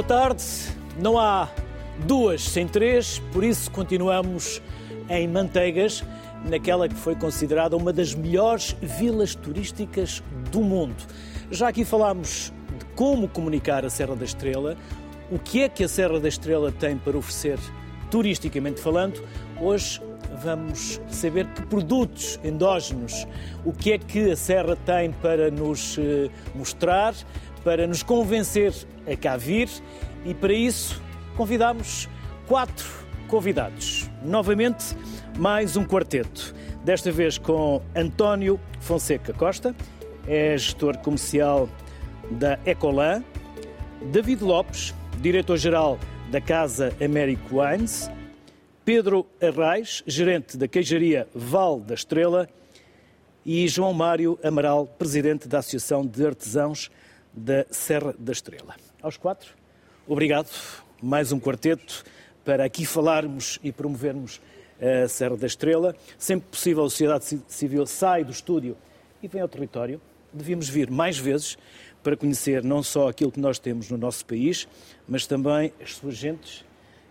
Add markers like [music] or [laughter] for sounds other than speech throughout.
Boa tarde. Não há duas sem três, por isso continuamos em Manteigas, naquela que foi considerada uma das melhores vilas turísticas do mundo. Já aqui falámos de como comunicar a Serra da Estrela, o que é que a Serra da Estrela tem para oferecer turisticamente falando. Hoje vamos saber que produtos endógenos, o que é que a Serra tem para nos eh, mostrar, para nos convencer a cá vir e para isso convidamos quatro convidados. Novamente, mais um quarteto. Desta vez com António Fonseca Costa, é gestor comercial da Ecolan, David Lopes, diretor-geral da Casa Américo Wines, Pedro Arraes, gerente da queijaria Val da Estrela, e João Mário Amaral, presidente da Associação de Artesãos da Serra da Estrela. Aos quatro, obrigado. Mais um quarteto para aqui falarmos e promovermos a Serra da Estrela. Sempre possível, a sociedade civil sai do estúdio e vem ao território. Devíamos vir mais vezes para conhecer não só aquilo que nós temos no nosso país, mas também as suas gentes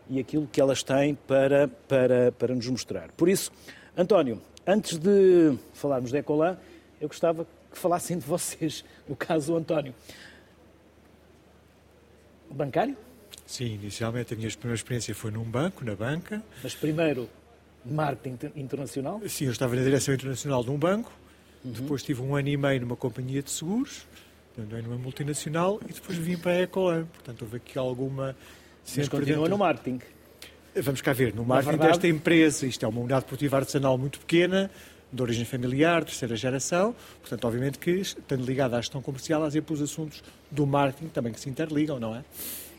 e aquilo que elas têm para, para, para nos mostrar. Por isso, António, antes de falarmos da Ecolan, eu gostava que falassem de vocês, no caso o António. Bancário? Sim, inicialmente a minha primeira experiência foi num banco, na banca. Mas primeiro, marketing internacional? Sim, eu estava na direção internacional de um banco, uhum. depois tive um ano e meio numa companhia de seguros, também numa multinacional, e depois vim para a Ecolan. Portanto, houve aqui alguma... Mas continua dentro... no marketing? Vamos cá ver, no marketing verdade... desta empresa, isto é uma unidade produtiva artesanal muito pequena, de origem familiar, terceira geração, portanto, obviamente que, estando ligada à gestão comercial, há sempre os assuntos do marketing também que se interligam, não é?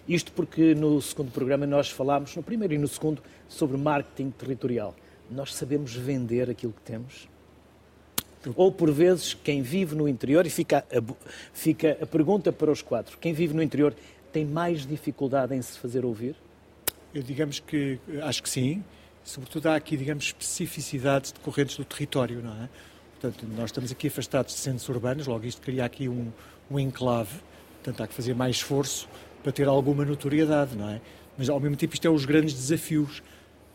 Isto porque no segundo programa nós falámos, no primeiro e no segundo, sobre marketing territorial. Nós sabemos vender aquilo que temos? Ou, por vezes, quem vive no interior, e fica a, fica a pergunta para os quatro, quem vive no interior tem mais dificuldade em se fazer ouvir? Eu digamos que, acho que sim. Sobretudo há aqui, digamos, especificidades decorrentes do território, não é? Portanto, nós estamos aqui afastados de centros urbanos, logo isto cria aqui um, um enclave, portanto há que fazer mais esforço para ter alguma notoriedade, não é? Mas ao mesmo tempo isto é os grandes desafios.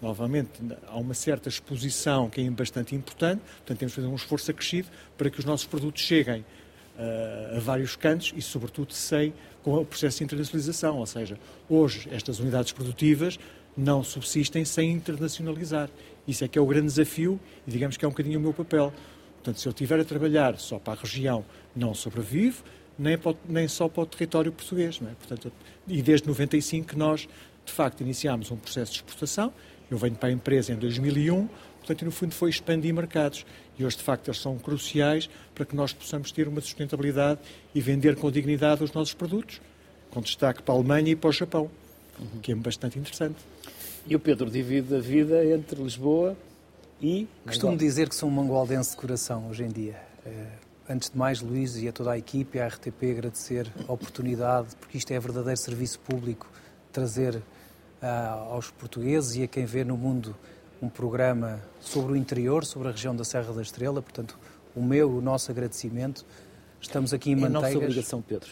Novamente, há uma certa exposição que é bastante importante, portanto temos que fazer um esforço acrescido para que os nossos produtos cheguem uh, a vários cantos e, sobretudo, sem com o processo de internacionalização. Ou seja, hoje estas unidades produtivas não subsistem sem internacionalizar. Isso é que é o grande desafio e digamos que é um bocadinho o meu papel. Portanto, se eu estiver a trabalhar só para a região, não sobrevivo, nem, para, nem só para o território português. É? Portanto, e desde 95 que nós, de facto, iniciámos um processo de exportação. Eu venho para a empresa em 2001, portanto, no fundo foi expandir mercados. E hoje, de facto, eles são cruciais para que nós possamos ter uma sustentabilidade e vender com dignidade os nossos produtos, com destaque para a Alemanha e para o Japão, uhum. que é bastante interessante. E o Pedro divide a vida entre Lisboa e. Costumo dizer que sou um mangualdense de coração hoje em dia. Eh, antes de mais, Luís e a toda a equipe e à RTP agradecer a oportunidade, porque isto é verdadeiro serviço público, trazer uh, aos portugueses e a quem vê no mundo um programa sobre o interior, sobre a região da Serra da Estrela. Portanto, o meu, o nosso agradecimento. Estamos aqui em Manteigas. É a nossa obrigação, Pedro.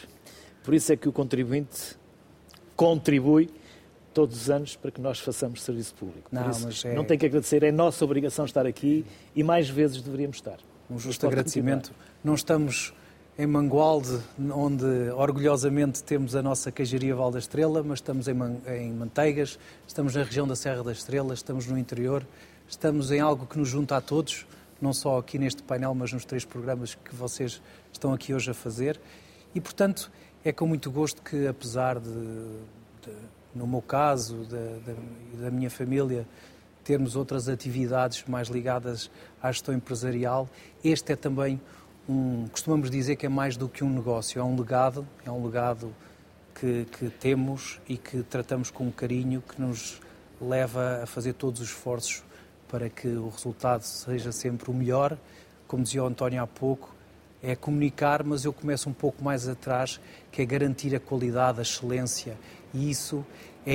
Por isso é que o contribuinte contribui todos os anos para que nós façamos serviço público. Por não, isso, é... não tem que agradecer, é nossa obrigação estar aqui e mais vezes deveríamos estar. Um justo agradecimento. Continuar. Não estamos em Mangualde, onde orgulhosamente temos a nossa queijaria Val da Estrela, mas estamos em, Man em Manteigas, estamos na região da Serra da Estrela, estamos no interior, estamos em algo que nos junta a todos, não só aqui neste painel, mas nos três programas que vocês estão aqui hoje a fazer. E, portanto, é com muito gosto que, apesar de, de no meu caso, da, da, da minha família, termos outras atividades mais ligadas à gestão empresarial, este é também um, costumamos dizer que é mais do que um negócio, é um legado, é um legado que, que temos e que tratamos com carinho, que nos leva a fazer todos os esforços para que o resultado seja sempre o melhor. Como dizia o António há pouco, é comunicar, mas eu começo um pouco mais atrás, que é garantir a qualidade, a excelência. E isso é,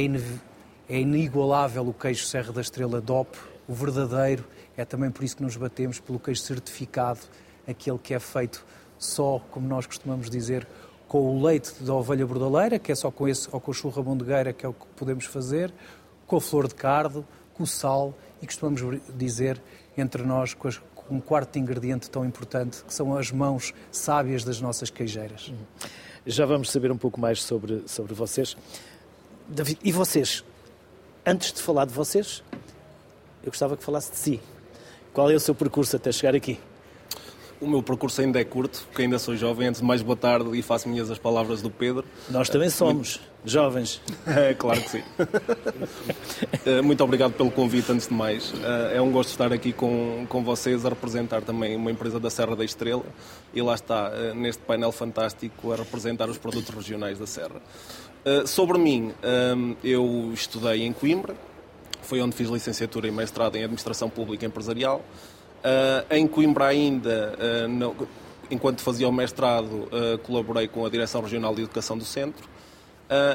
é inigualável o queijo Serra da Estrela DOP, o verdadeiro. É também por isso que nos batemos pelo queijo certificado aquele que é feito só, como nós costumamos dizer, com o leite da ovelha bordaleira, que é só com esse, ou com a churra bondegueira, que é o que podemos fazer, com a flor de cardo, com o sal e costumamos dizer entre nós com, as, um quarto ingrediente tão importante, que são as mãos sábias das nossas queijeiras. Já vamos saber um pouco mais sobre, sobre vocês. David, e vocês? Antes de falar de vocês, eu gostava que falasse de si. Qual é o seu percurso até chegar aqui? O meu percurso ainda é curto, porque ainda sou jovem. Antes de mais, boa tarde e faço minhas as palavras do Pedro. Nós também somos Muito... jovens. [laughs] É, claro que sim. [laughs] Eh, muito obrigado pelo convite, antes de mais. Eh, é um gosto estar aqui com, com vocês a representar também uma empresa da Serra da Estrela e lá está, eh, neste painel fantástico, a representar os produtos regionais da Serra. Sobre mim, eu estudei em Coimbra, foi onde fiz licenciatura e mestrado em Administração Pública Empresarial. Uh, em Coimbra ainda, uh, no, enquanto fazia o mestrado, uh, colaborei com a Direção Regional de Educação do Centro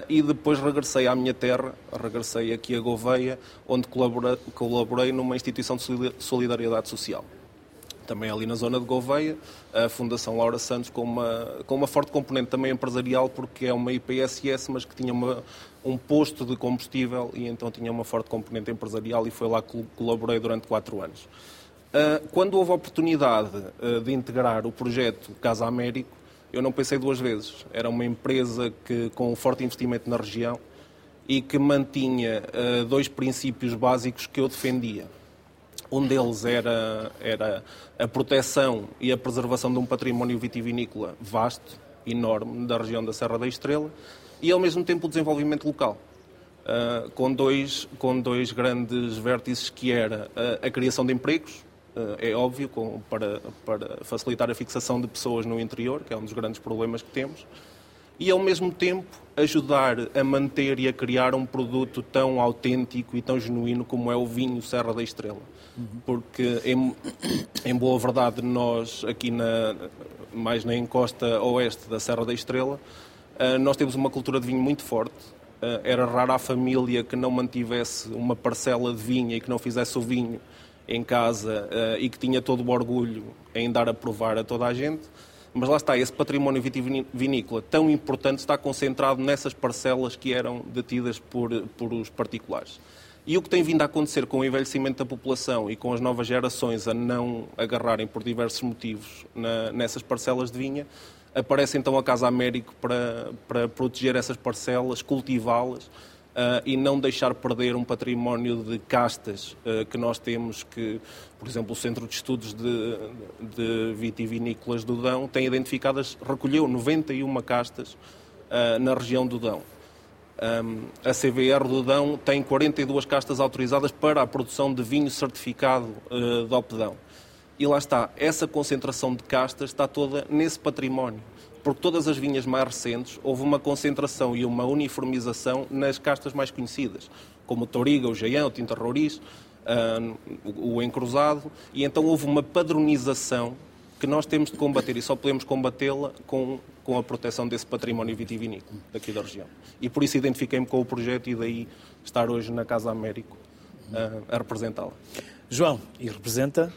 e depois regressei à minha terra, regressei aqui a Gouveia, onde colaborei, colaborei numa instituição de solidariedade social. Também ali na zona de Gouveia, a Fundação Laura Santos, com uma, com uma forte componente também empresarial, porque é uma IPSS, mas que tinha uma, um posto de combustível e então tinha uma forte componente empresarial e foi lá que colaborei durante quatro anos. Ah, quando houve a oportunidade ah, de integrar o projeto Casa Américo, eu não pensei duas vezes. Era uma empresa que, com um forte investimento na região e que mantinha ah, dois princípios básicos que eu defendia. Um deles era, era a proteção e a preservação de um património vitivinícola vasto, enorme, da região da Serra da Estrela, e ao mesmo tempo o desenvolvimento local. Com, dois, com dois grandes vértices que era a criação de empregos, é óbvio, com, para, para facilitar a fixação de pessoas no interior, que é um dos grandes problemas que temos, e ao mesmo tempo ajudar a manter e a criar um produto tão autêntico e tão genuíno como é o vinho Serra da Estrela. Porque, em, em boa verdade, nós aqui na, mais na encosta oeste da Serra da Estrela, eh, nós temos uma cultura de vinho muito forte. Eh, era rara a família que não mantivesse uma parcela de vinha e que não fizesse o vinho em casa uh, e que tinha todo o orgulho em dar a provar a toda a gente. Mas lá está, esse património vitivinícola tão importante está concentrado nessas parcelas que eram detidas por, por os particulares. E o que tem vindo a acontecer com o envelhecimento da população e com as novas gerações a não agarrarem por diversos motivos na, nessas parcelas de vinha, aparece então a Casa Américo para, para proteger essas parcelas, cultivá-las Uh, e não deixar perder um património de castas uh, que nós temos, que, por exemplo, o Centro de Estudos de, de Vitivinícolas do Dão tem identificadas, recolheu 91 castas uh, na região do Dão. Um, a CVR do Dão tem 42 castas autorizadas para a produção de vinho certificado uh, de Opedão. E lá está, essa concentração de castas está toda nesse património porque todas as vinhas mais recentes houve uma concentração e uma uniformização nas castas mais conhecidas, como o Toriga, o Jaião, o Tinta Roriz, uh, o Encruzado, e então houve uma padronização que nós temos de combater e só podemos combatê-la com, com a proteção desse património vitivinícola daqui da região. E por isso identifiquei-me com o projeto e daí estar hoje na Casa Américo uh, a representá-la. João, e representa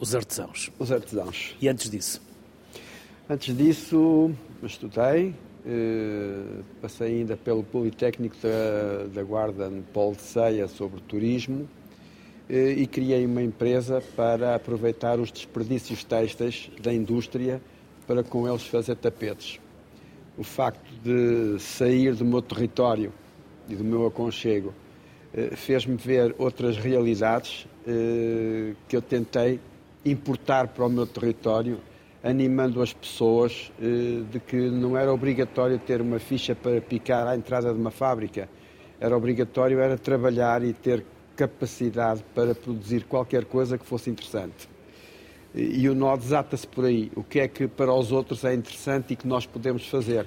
os artesãos. Os artesãos. E antes disso? Antes disso, estudei, eh, passei ainda pelo Politécnico da, da Guarda no Polo de Ceia sobre turismo eh, e criei uma empresa para aproveitar os desperdícios têxteis da indústria para com eles fazer tapetes. O facto de sair do meu território e do meu aconchego eh, fez-me ver outras realidades que eu tentei importar para o meu território animando as pessoas eh, de que não era obrigatório ter uma ficha para picar à entrada de uma fábrica. Era obrigatório era trabalhar e ter capacidade para produzir qualquer coisa que fosse interessante. E o nó desata-se por aí. O que é que para os outros é interessante e que nós podemos fazer?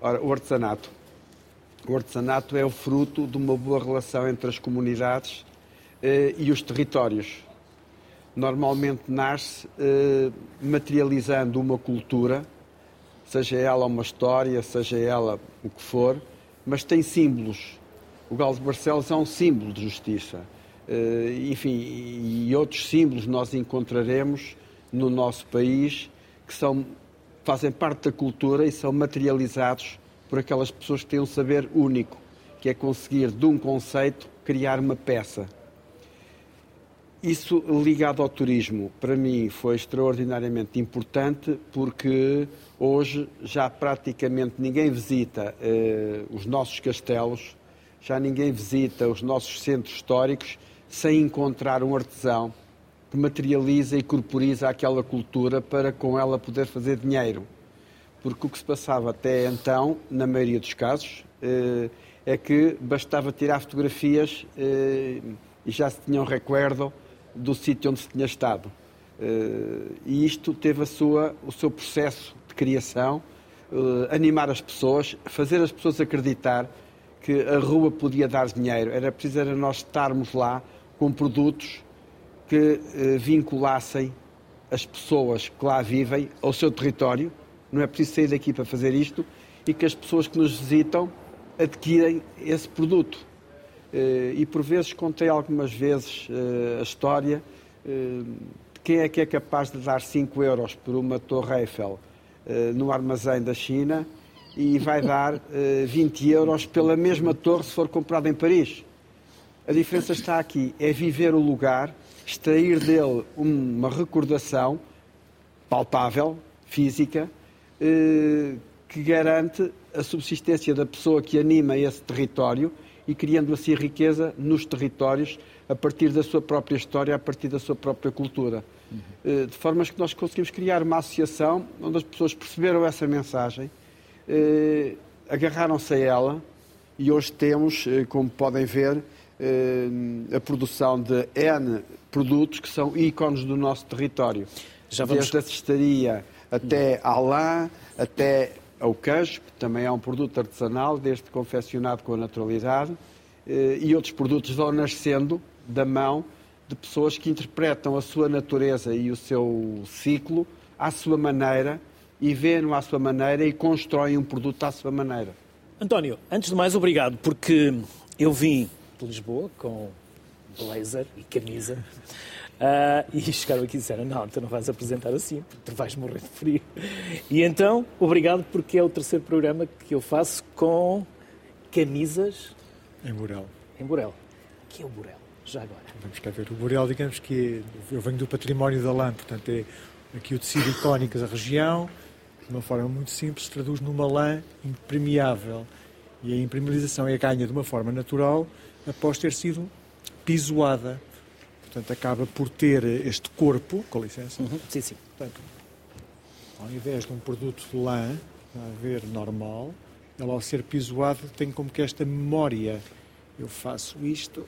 Ora, o artesanato. O artesanato é o fruto de uma boa relação entre as comunidades eh, e os territórios normalmente nasce eh, materializando uma cultura, seja ela uma história, seja ela o que for, mas tem símbolos. O Galo de Barcelos é um símbolo de justiça. Eh, enfim, e outros símbolos nós encontraremos no nosso país que são fazem parte da cultura e são materializados por aquelas pessoas que têm um saber único, que é conseguir de um conceito criar uma peça. Isso ligado ao turismo, para mim, foi extraordinariamente importante porque hoje já praticamente ninguém visita eh, os nossos castelos, já ninguém visita os nossos centros históricos sem encontrar um artesão que materializa e corporiza aquela cultura para com ela poder fazer dinheiro. Porque o que se passava até então, na maioria dos casos, eh, é que bastava tirar fotografias eh, e já se tinha um recuerdo do sítio onde se tinha estado. Eh, e isto teve sua, o seu processo de criação, eh, animar as pessoas, fazer as pessoas acreditar que a rua podia dar dinheiro. Era preciso era nós estarmos lá com produtos que vinculassem as pessoas que lá vivem ao seu território. Não é preciso sair daqui para fazer isto e que as pessoas que nos visitam adquirem esse produto. Eh, e por vezes contei algumas vezes eh, a história eh, de quem é que é capaz de dar 5 euros por uma Torre Eiffel no armazém da China e vai dar 20 euros pela mesma torre se for comprada em Paris. A diferença está aqui, é viver o lugar, extrair dele uma recordação palpável, física, que garante a subsistência da pessoa que anima esse território e criando assim riqueza nos territórios a partir da sua própria história, a partir da sua própria cultura. Uhum. De formas que nós conseguimos criar uma associação onde as pessoas perceberam essa mensagem, eh, agarraram-se a ela e hoje temos, eh, como podem ver, a produção de N produtos que são ícones do nosso território. Já vamos... Desde a cestaria até a lã, até ao queijo, que também é um produto artesanal, desde confeccionado com a naturalidade, eh, e outros produtos vão nascendo da mão de pessoas que interpretam a sua natureza e o seu ciclo à sua maneira e veem-no à sua maneira e constroem um produto à sua maneira. António, antes de mais, obrigado, porque eu vim de Lisboa com blazer e camisa Uh, e [laughs] chegaram aqui e disseram: Não, tu não vais apresentar assim, tu vais morrer de frio. E então, obrigado, porque é o terceiro programa que eu faço com camisas. Em Burel. Em Burel. Que é o Burel? Já agora. Vamos cá ver. O Burel, digamos que eu venho do património da lã, portanto, é aqui o tecido icónico da região, de uma forma muito simples, se traduz numa lã impermeável. E a impermeabilização é ganha de uma forma natural após ter sido pisoada. Portanto, acaba por ter este corpo, com licença. Uhum. Sim, sim. Portanto, ao invés de um produto de lã, a ver, normal, ele ao ser pisoado tem como que esta memória. Eu faço isto,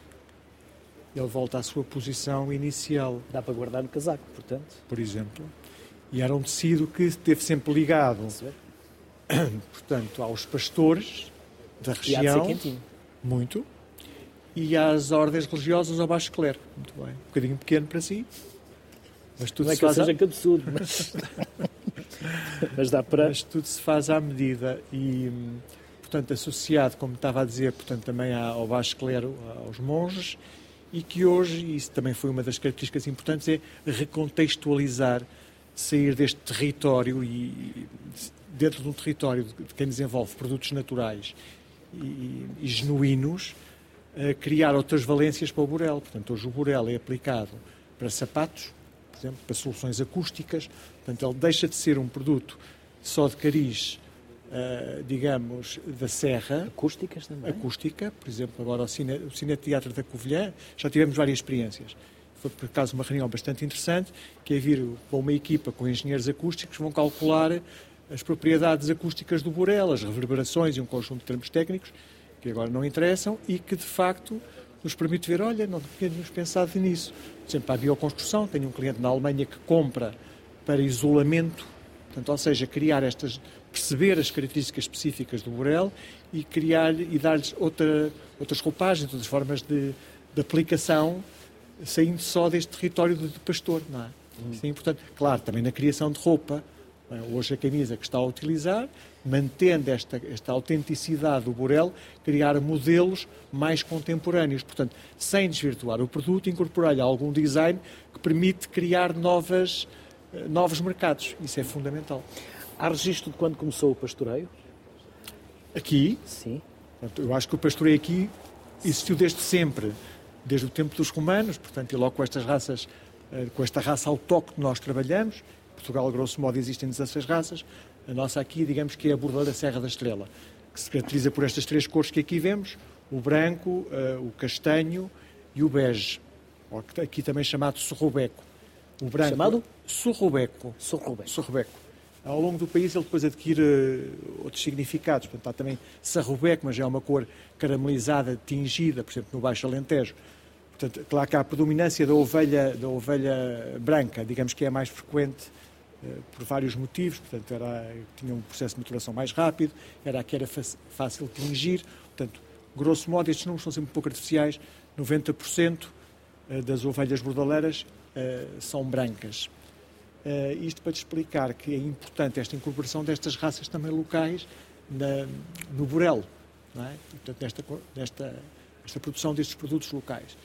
ele volta à sua posição inicial. Dá para guardar no casaco, portanto. Por exemplo. E era um tecido que esteve sempre ligado, [coughs] portanto, aos pastores da região. E há de ser quentinho. Muito e às ordens religiosas ao baixo clero. Muito bem. Um bocadinho pequeno para si. Mas tudo Não é que faz seja a... absurdo, mas... [laughs] mas dá para... Mas tudo se faz à medida e, portanto, associado, como estava a dizer, portanto, também ao baixo clero, aos monges, e que hoje, e isso também foi uma das características importantes, é recontextualizar, sair deste território e dentro de um território de quem desenvolve produtos naturais e, e genuínos, criar outras valências para o Burel. Portanto, hoje o Burel é aplicado para sapatos, por exemplo, para soluções acústicas. Portanto, ele deixa de ser um produto só de cariz, uh, digamos, da serra. Acústicas também? Acústica, por exemplo, agora o, cine, o Cineteatro da Covilhã, já tivemos várias experiências. Foi, por acaso, uma reunião bastante interessante, que é vir com uma equipa com engenheiros acústicos, vão calcular as propriedades acústicas do Burel, as reverberações e um conjunto de termos técnicos, que agora não interessam e que, de facto, nos permite ver, olha, não tínhamos pensado nisso. Por exemplo, a bioconstrução, tenho um cliente na Alemanha que compra para isolamento, portanto, ou seja, criar estas, perceber as características específicas do Borel e criar e dar-lhes outra, outras roupagens, outras formas de, de aplicação, saindo só deste território de, de pastor, não é? Hum. Isso é importante. Claro, também na criação de roupa. Hoje a camisa que está a utilizar mantendo esta, esta autenticidade do Borel, criar modelos mais contemporâneos. Portanto, sem desvirtuar o produto, incorporar-lhe algum design que permite criar novas, eh, novos mercados. Isso é fundamental. Há registro de quando começou o pastoreio? Aqui, Sim. portanto, eu acho que o pastoreio aqui existiu desde sempre, desde o tempo dos romanos, portanto, e logo com estas raças, eh, com esta raça autóctone nós trabalhamos. Portugal, grosso modo, existem 16 raças. A nossa aqui, digamos que é a bordeira Serra da Estrela, que se caracteriza por estas três cores que aqui vemos, o branco, eh, o castanho e o bege, aqui também chamado sorrobeco. O branco, Chamado? Sorrobeco. Sou Rubens. Sorrobeco. Ao longo do país ele depois adquire eh, outros significados. Portanto, há também sarrobeco, mas já é uma cor caramelizada, tingida, por exemplo, no Baixo Alentejo. Portanto, claro que há a predominância da ovelha, da ovelha branca, digamos que é a mais frequente por vários motivos. Portanto, era, tinha um processo de maturação mais rápido, era a que era fácil tingir. Portanto, grosso modo, estes números são sempre um pouco artificiais. 90% eh, das ovelhas bordaleiras eh, são brancas. Eh, isto para te explicar que é importante esta incorporação destas raças também locais na- no Borel, não é? Portanto, nesta, nesta, esta produção destes produtos locais.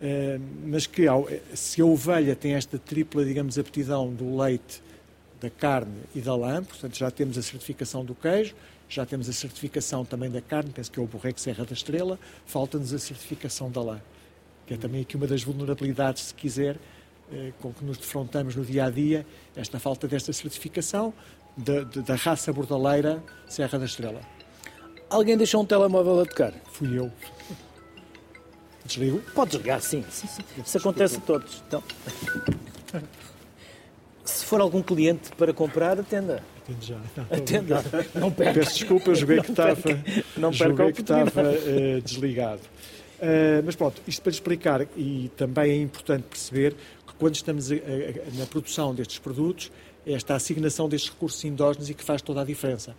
Eh, mas que eh, se a ovelha tem esta tripla, digamos, aptidão do leite, da carne e da lã, portanto já temos a certificação do queijo, já temos a certificação também da carne, penso que é o Borrego Serra da Estrela, falta-nos a certificação da lã, que é também aqui uma das vulnerabilidades, se quiser, eh, com que nos defrontamos no dia a dia, esta falta desta certificação da, da raça bordaleira Serra da Estrela. Alguém deixou um telemóvel a tocar? Fui eu. Desligo? Pode desligar, sim. sim, sim. Isso acontece a todos. Então, se for algum cliente para comprar, atenda. Atende já. [laughs] Não, Atenda. Não perca. Peço desculpa, eu joguei que estava, não perca que estava eh, desligado. Eh, mas pronto, isto para explicar, e também é importante perceber que quando estamos a- a- na produção destes produtos, esta assignação destes recursos endógenos e que faz toda a diferença.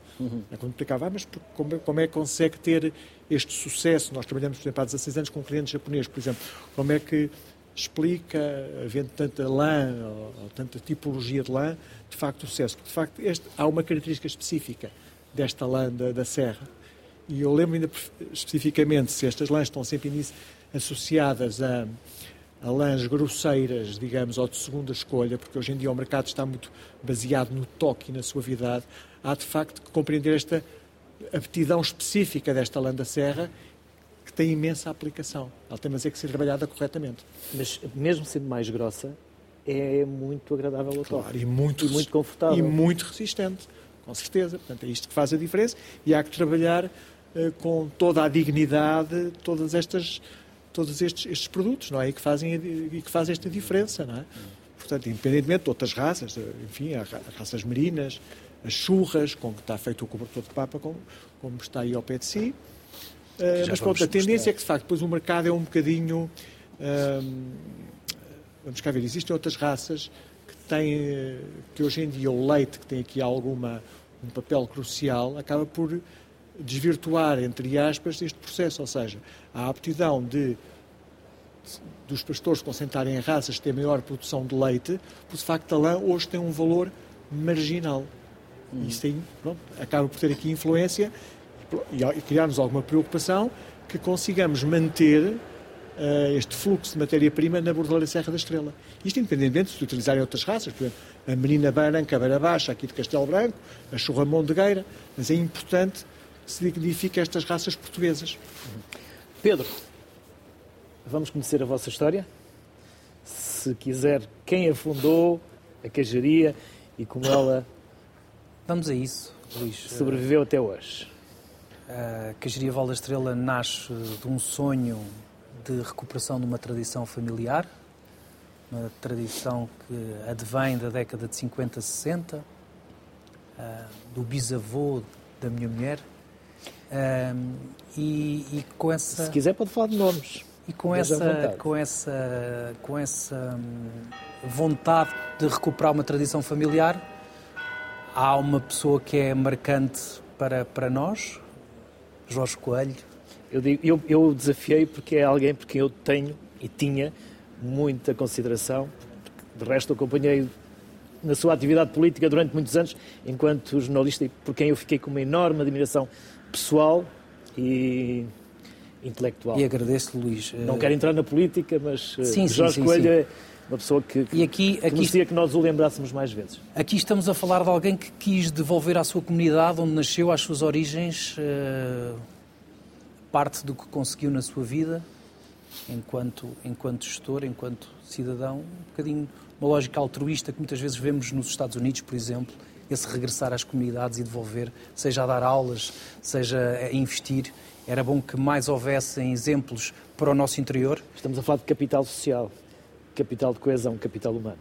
É quando explicava, ah, mas como, é- como é que consegue ter este sucesso? Nós trabalhamos, por exemplo, há 16 anos com um cliente japonês, por exemplo, como é que explica, havendo tanta lã ou, ou tanta tipologia de lã, de facto o sucesso. Porque, de facto, este, há uma característica específica desta lã da, da serra. E eu lembro ainda especificamente se estas lãs estão sempre associadas a, a lãs grosseiras, digamos, ou de segunda escolha, porque hoje em dia o mercado está muito baseado no toque e na suavidade, há de facto que compreender esta aptidão específica desta lã da serra que tem imensa aplicação. Ela tem mas é que ser trabalhada corretamente. Mas mesmo sendo mais grossa, é muito agradável ao toque. Claro, e muito, E muito confortável. E muito resistente, com certeza. Portanto, é isto que faz a diferença e há que trabalhar eh, com toda a dignidade todas estas, todos estes, estes produtos, não é? E que fazem, e que fazem esta diferença, não é? Portanto, independentemente de outras raças, enfim, há ra- raças merinas, as churras, com que está feito o cobertor de papa, como, como está aí ao pé de si. Já mas pronto, a tendência mostrar. é que, de facto, depois o mercado é um bocadinho. hum, vamos cá ver, existem outras raças que têm, eh, que hoje em dia o leite, que tem aqui alguma, um papel crucial, acaba por desvirtuar, entre aspas, este processo. Ou seja, a aptidão de dos pastores concentrarem em raças que têm maior produção de leite, porque de facto a lã hoje tem um valor marginal. E isso tem, pronto, acaba por ter aqui influência e, e criar-nos alguma preocupação que consigamos manter eh, este fluxo de matéria-prima na Bordeleira Serra da Estrela. Isto independentemente de se utilizarem outras raças, por exemplo, a Merina Branca, a Beira Baixa, aqui de Castelo Branco, a Churramão de Gueira, mas é importante se dignifique estas raças portuguesas. Pedro, vamos conhecer a vossa história? Se quiser, quem a fundou, a queijaria e como ela Vamos a isso, Luís. sobreviveu até hoje. A Queijaria Val da Estrela nasce de um sonho de recuperação de uma tradição familiar, uma tradição que advém da década de 50, 60, ah, do bisavô da minha mulher, Ah, e, e com essa Se quiser, pode falar de nomes. e com essa, vontade. com essa, com essa hum, vontade de recuperar uma tradição familiar, há uma pessoa que é marcante para, para nós, Jorge Coelho. Eu, digo, eu, eu desafiei porque é alguém por quem eu tenho e tinha muita consideração. De resto, acompanhei na sua atividade política durante muitos anos, enquanto jornalista, e por quem eu fiquei com uma enorme admiração pessoal e intelectual. E agradeço, Luís. Não eh, quero entrar na política, mas eh, Sim, Jorge sim, Coelho sim. é Uma pessoa que, que, e aqui, que merecia que nós o lembrássemos mais vezes. Aqui estamos a falar de alguém que quis devolver à sua comunidade, onde nasceu, às suas origens, uh, parte do que conseguiu na sua vida, enquanto, enquanto gestor, enquanto cidadão, um bocadinho uma lógica altruísta que muitas vezes vemos nos Estados Unidos, por exemplo, esse regressar às comunidades e devolver, seja a dar aulas, seja a investir. Era bom que mais houvessem exemplos para o nosso interior. Estamos a falar de capital social, capital de coesão, capital humano.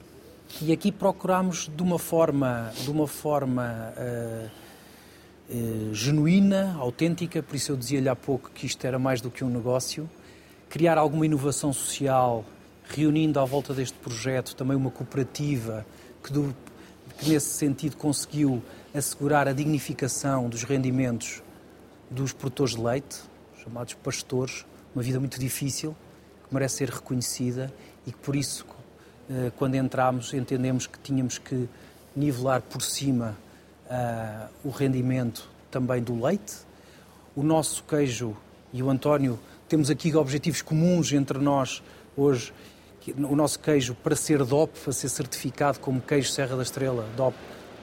E aqui procuramos de uma forma, de uma forma uh, uh, genuína, autêntica, por isso eu dizia-lhe há pouco que isto era mais do que um negócio, criar alguma inovação social, reunindo à volta deste projeto também uma cooperativa que, do, que nesse sentido conseguiu assegurar a dignificação dos rendimentos dos produtores de leite, chamados pastores, uma vida muito difícil, que merece ser reconhecida e que por isso, eh, quando entramos, entendemos que tínhamos que nivelar por cima uh, o rendimento também do leite. O nosso queijo e o António temos aqui objetivos comuns entre nós hoje. O nosso queijo, para ser DOP, para ser certificado como queijo Serra da Estrela, DOP,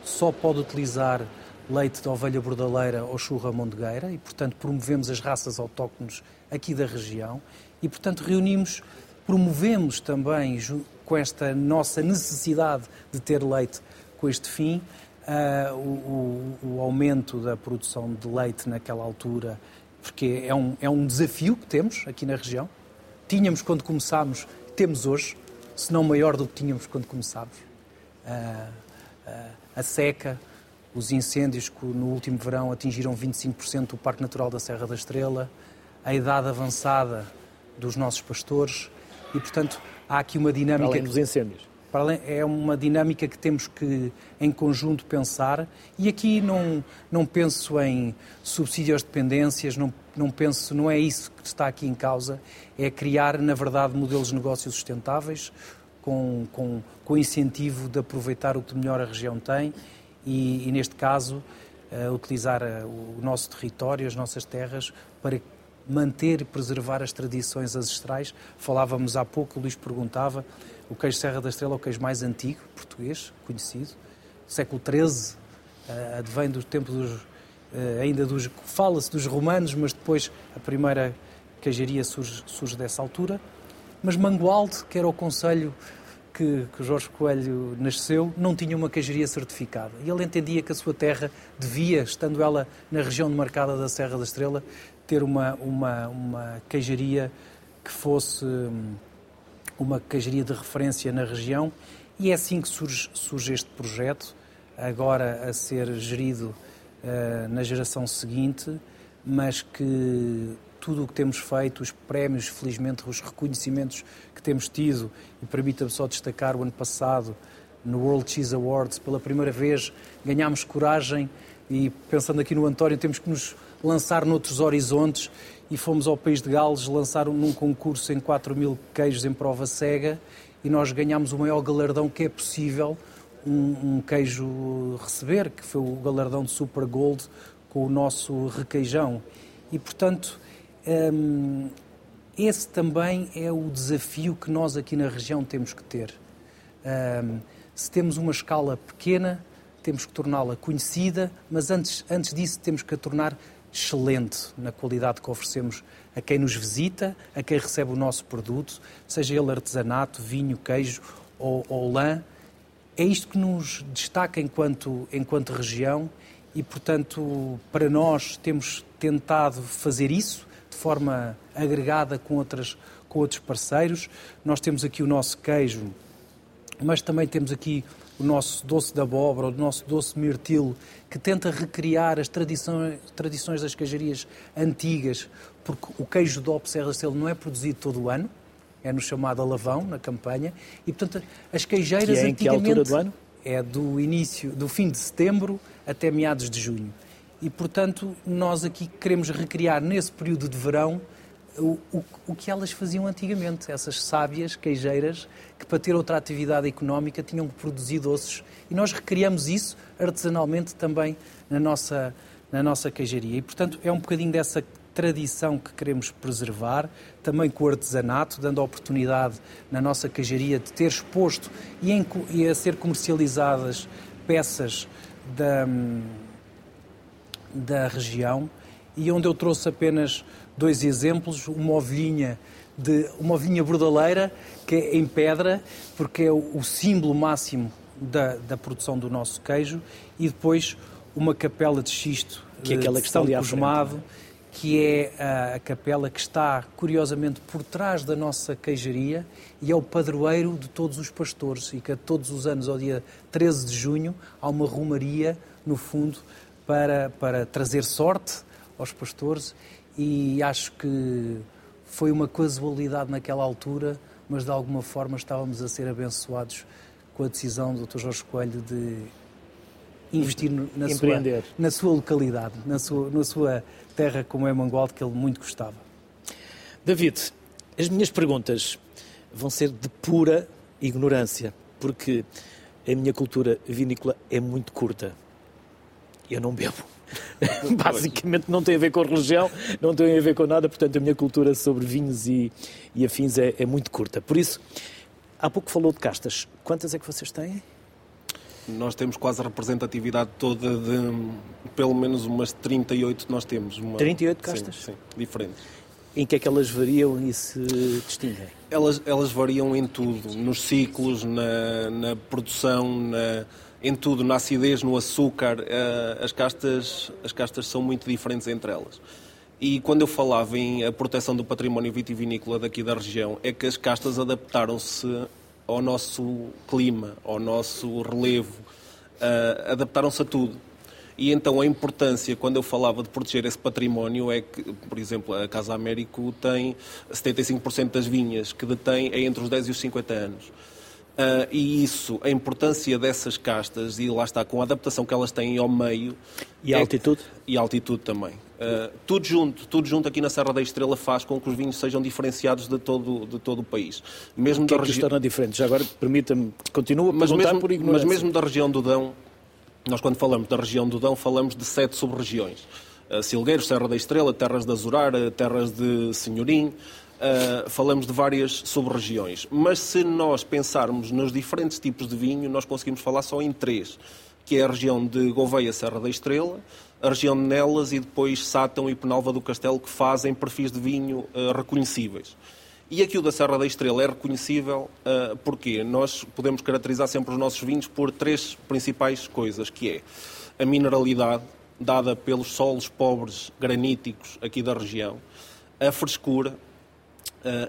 só pode utilizar leite de ovelha bordaleira ou churra mondegueira e, portanto, promovemos as raças autóctones aqui da região e, portanto, reunimos, promovemos também, com esta nossa necessidade de ter leite com este fim, uh, o, o, aumento da produção de leite naquela altura, porque é um, é um desafio que temos aqui na região. Tínhamos quando começámos, temos hoje, se não maior do que tínhamos quando começámos. Uh, uh, a seca, os incêndios que no último verão atingiram 25% do Parque Natural da Serra da Estrela, a idade avançada dos nossos pastores e, portanto, há aqui uma dinâmica... Para além dos incêndios. É uma dinâmica que temos que, em conjunto, pensar. E aqui não, não penso em subsídio às dependências, não, não penso, não é isso que está aqui em causa. É criar, na verdade, modelos de negócios sustentáveis, com, com, com incentivo de aproveitar o que melhor a região tem e, e neste caso, uh, utilizar uh, o nosso território, as nossas terras, para manter e preservar as tradições ancestrais. Falávamos há pouco, o Luís perguntava, o queijo Serra da Estrela é o queijo mais antigo português, conhecido, século XIII, uh, advém do tempo dos, uh, ainda dos, fala-se dos romanos, mas depois a primeira queijaria surge, surge dessa altura. Mas Mangualde, que era o conselho que, que Jorge Coelho nasceu não tinha uma queijaria certificada. E ele entendia que a sua terra devia, estando ela na região demarcada da Serra da Estrela, ter uma, uma, uma queijaria que fosse hum, uma queijaria de referência na região. E é assim que surge, surge este projeto, agora a ser gerido uh, na geração seguinte, mas que tudo o que temos feito, os prémios, felizmente, os reconhecimentos que temos tido, e permita-me só destacar o ano passado, no World Cheese Awards, pela primeira vez ganhámos coragem e, pensando aqui no António, temos que nos lançar noutros horizontes e fomos ao País de Gales lançar num concurso em 4 mil queijos em prova cega e nós ganhámos o maior galardão que é possível um, um queijo receber, que foi o galardão de Super Gold com o nosso requeijão. E, portanto, hum, esse também é o desafio que nós aqui na região temos que ter. Um, se temos uma escala pequena, temos que torná-la conhecida, mas antes, antes disso temos que a tornar excelente na qualidade que oferecemos a quem nos visita, a quem recebe o nosso produto, seja ele artesanato, vinho, queijo ou, ou lã. É isto que nos destaca enquanto, enquanto região e, portanto, para nós temos tentado fazer isso de forma agregada com, outras, com outros parceiros. Nós temos aqui o nosso queijo, mas também temos aqui o nosso doce de abóbora, o nosso doce mirtilo, que tenta recriar as tradições, tradições das queijarias antigas, porque o queijo do Serra Estrela não é produzido todo o ano, é no chamado alavão, na campanha, e portanto as queijeiras que é em antigamente... Que altura do ano? É do início, do fim de setembro até meados de junho. E, portanto, nós aqui queremos recriar nesse período de verão o, o, que elas faziam antigamente, essas sábias queijeiras que, para ter outra atividade económica, tinham que produzir doces. E nós recriamos isso artesanalmente também na nossa, na nossa queijaria. E, portanto, é um bocadinho dessa tradição que queremos preservar, também com o artesanato, dando a oportunidade na nossa cajaria de ter exposto e, em, e a ser comercializadas peças da, da região e onde eu trouxe apenas dois exemplos, uma ovelhinha de uma ovelhinha bordaleira que é em pedra, porque é o, o símbolo máximo da, da, produção do nosso queijo, e depois uma capela de xisto que é aquela que está ali Cosmado, frente, que é a, a, capela que está, curiosamente, por trás da nossa queijaria e é o padroeiro de todos os pastores. E que todos os anos, ao dia 13 de junho, há uma romaria, no fundo, para, para trazer sorte aos pastores. E acho que foi uma casualidade naquela altura, mas de alguma forma estávamos a ser abençoados com a decisão do Dr. Jorge Coelho de investir na sua, na sua localidade, na sua, na sua terra como é Mangualde, que ele muito gostava. David, as minhas perguntas vão ser de pura ignorância, porque a minha cultura vinícola é muito curta. Eu não bebo. [laughs] Basicamente não tem a ver com religião, não tem a ver com nada, portanto a minha cultura sobre vinhos e, e afins é, é muito curta. Por isso, há pouco falou de castas. Quantas é que vocês têm? Nós temos quase a representatividade toda de pelo menos umas 38 nós temos. Uma... 38 castas? Sim, sim, diferentes. Em que é que elas variam e se distinguem? Elas, elas variam em tudo, nos ciclos, na, na produção, na, em tudo, na acidez, no açúcar. Uh, as, castas, as castas são muito diferentes entre elas. E quando eu falava em a proteção do património vitivinícola daqui da região, é que as castas adaptaram-se ao nosso clima, ao nosso relevo, uh, adaptaram-se a tudo. E então a importância, quando eu falava de proteger esse património, é que, por exemplo, a Casa Américo tem 75% das vinhas que detém é entre os 10 e os 50 anos. Uh, e isso, a importância dessas castas, e lá está, com a adaptação que elas têm ao meio. E a é altitude? E a altitude também. Uh, tudo junto, tudo junto aqui na Serra da Estrela faz com que os vinhos sejam diferenciados de todo, de todo o país. Mesmo o que da é que os torna diferentes? Já agora, permita-me, continua a mas mesmo, por ignorância. Mas mesmo da região do Dão, nós quando falamos da região do Dão, falamos de sete sub-regiões. Uh, Silgueiros, Serra da Estrela, Terras da Azurar, Terras de Senhorim, uh, falamos de várias sub-regiões. Mas se nós pensarmos nos diferentes tipos de vinho, nós conseguimos falar só em três, que é a região de Gouveia, Serra da Estrela, a região de Nelas e depois Sátão e Penalva do Castelo, que fazem perfis de vinho uh, reconhecíveis. E aqui o da Serra da Estrela é reconhecível uh, porque nós podemos caracterizar sempre os nossos vinhos por três principais coisas, que é a mineralidade dada pelos solos pobres graníticos aqui da região, a frescura,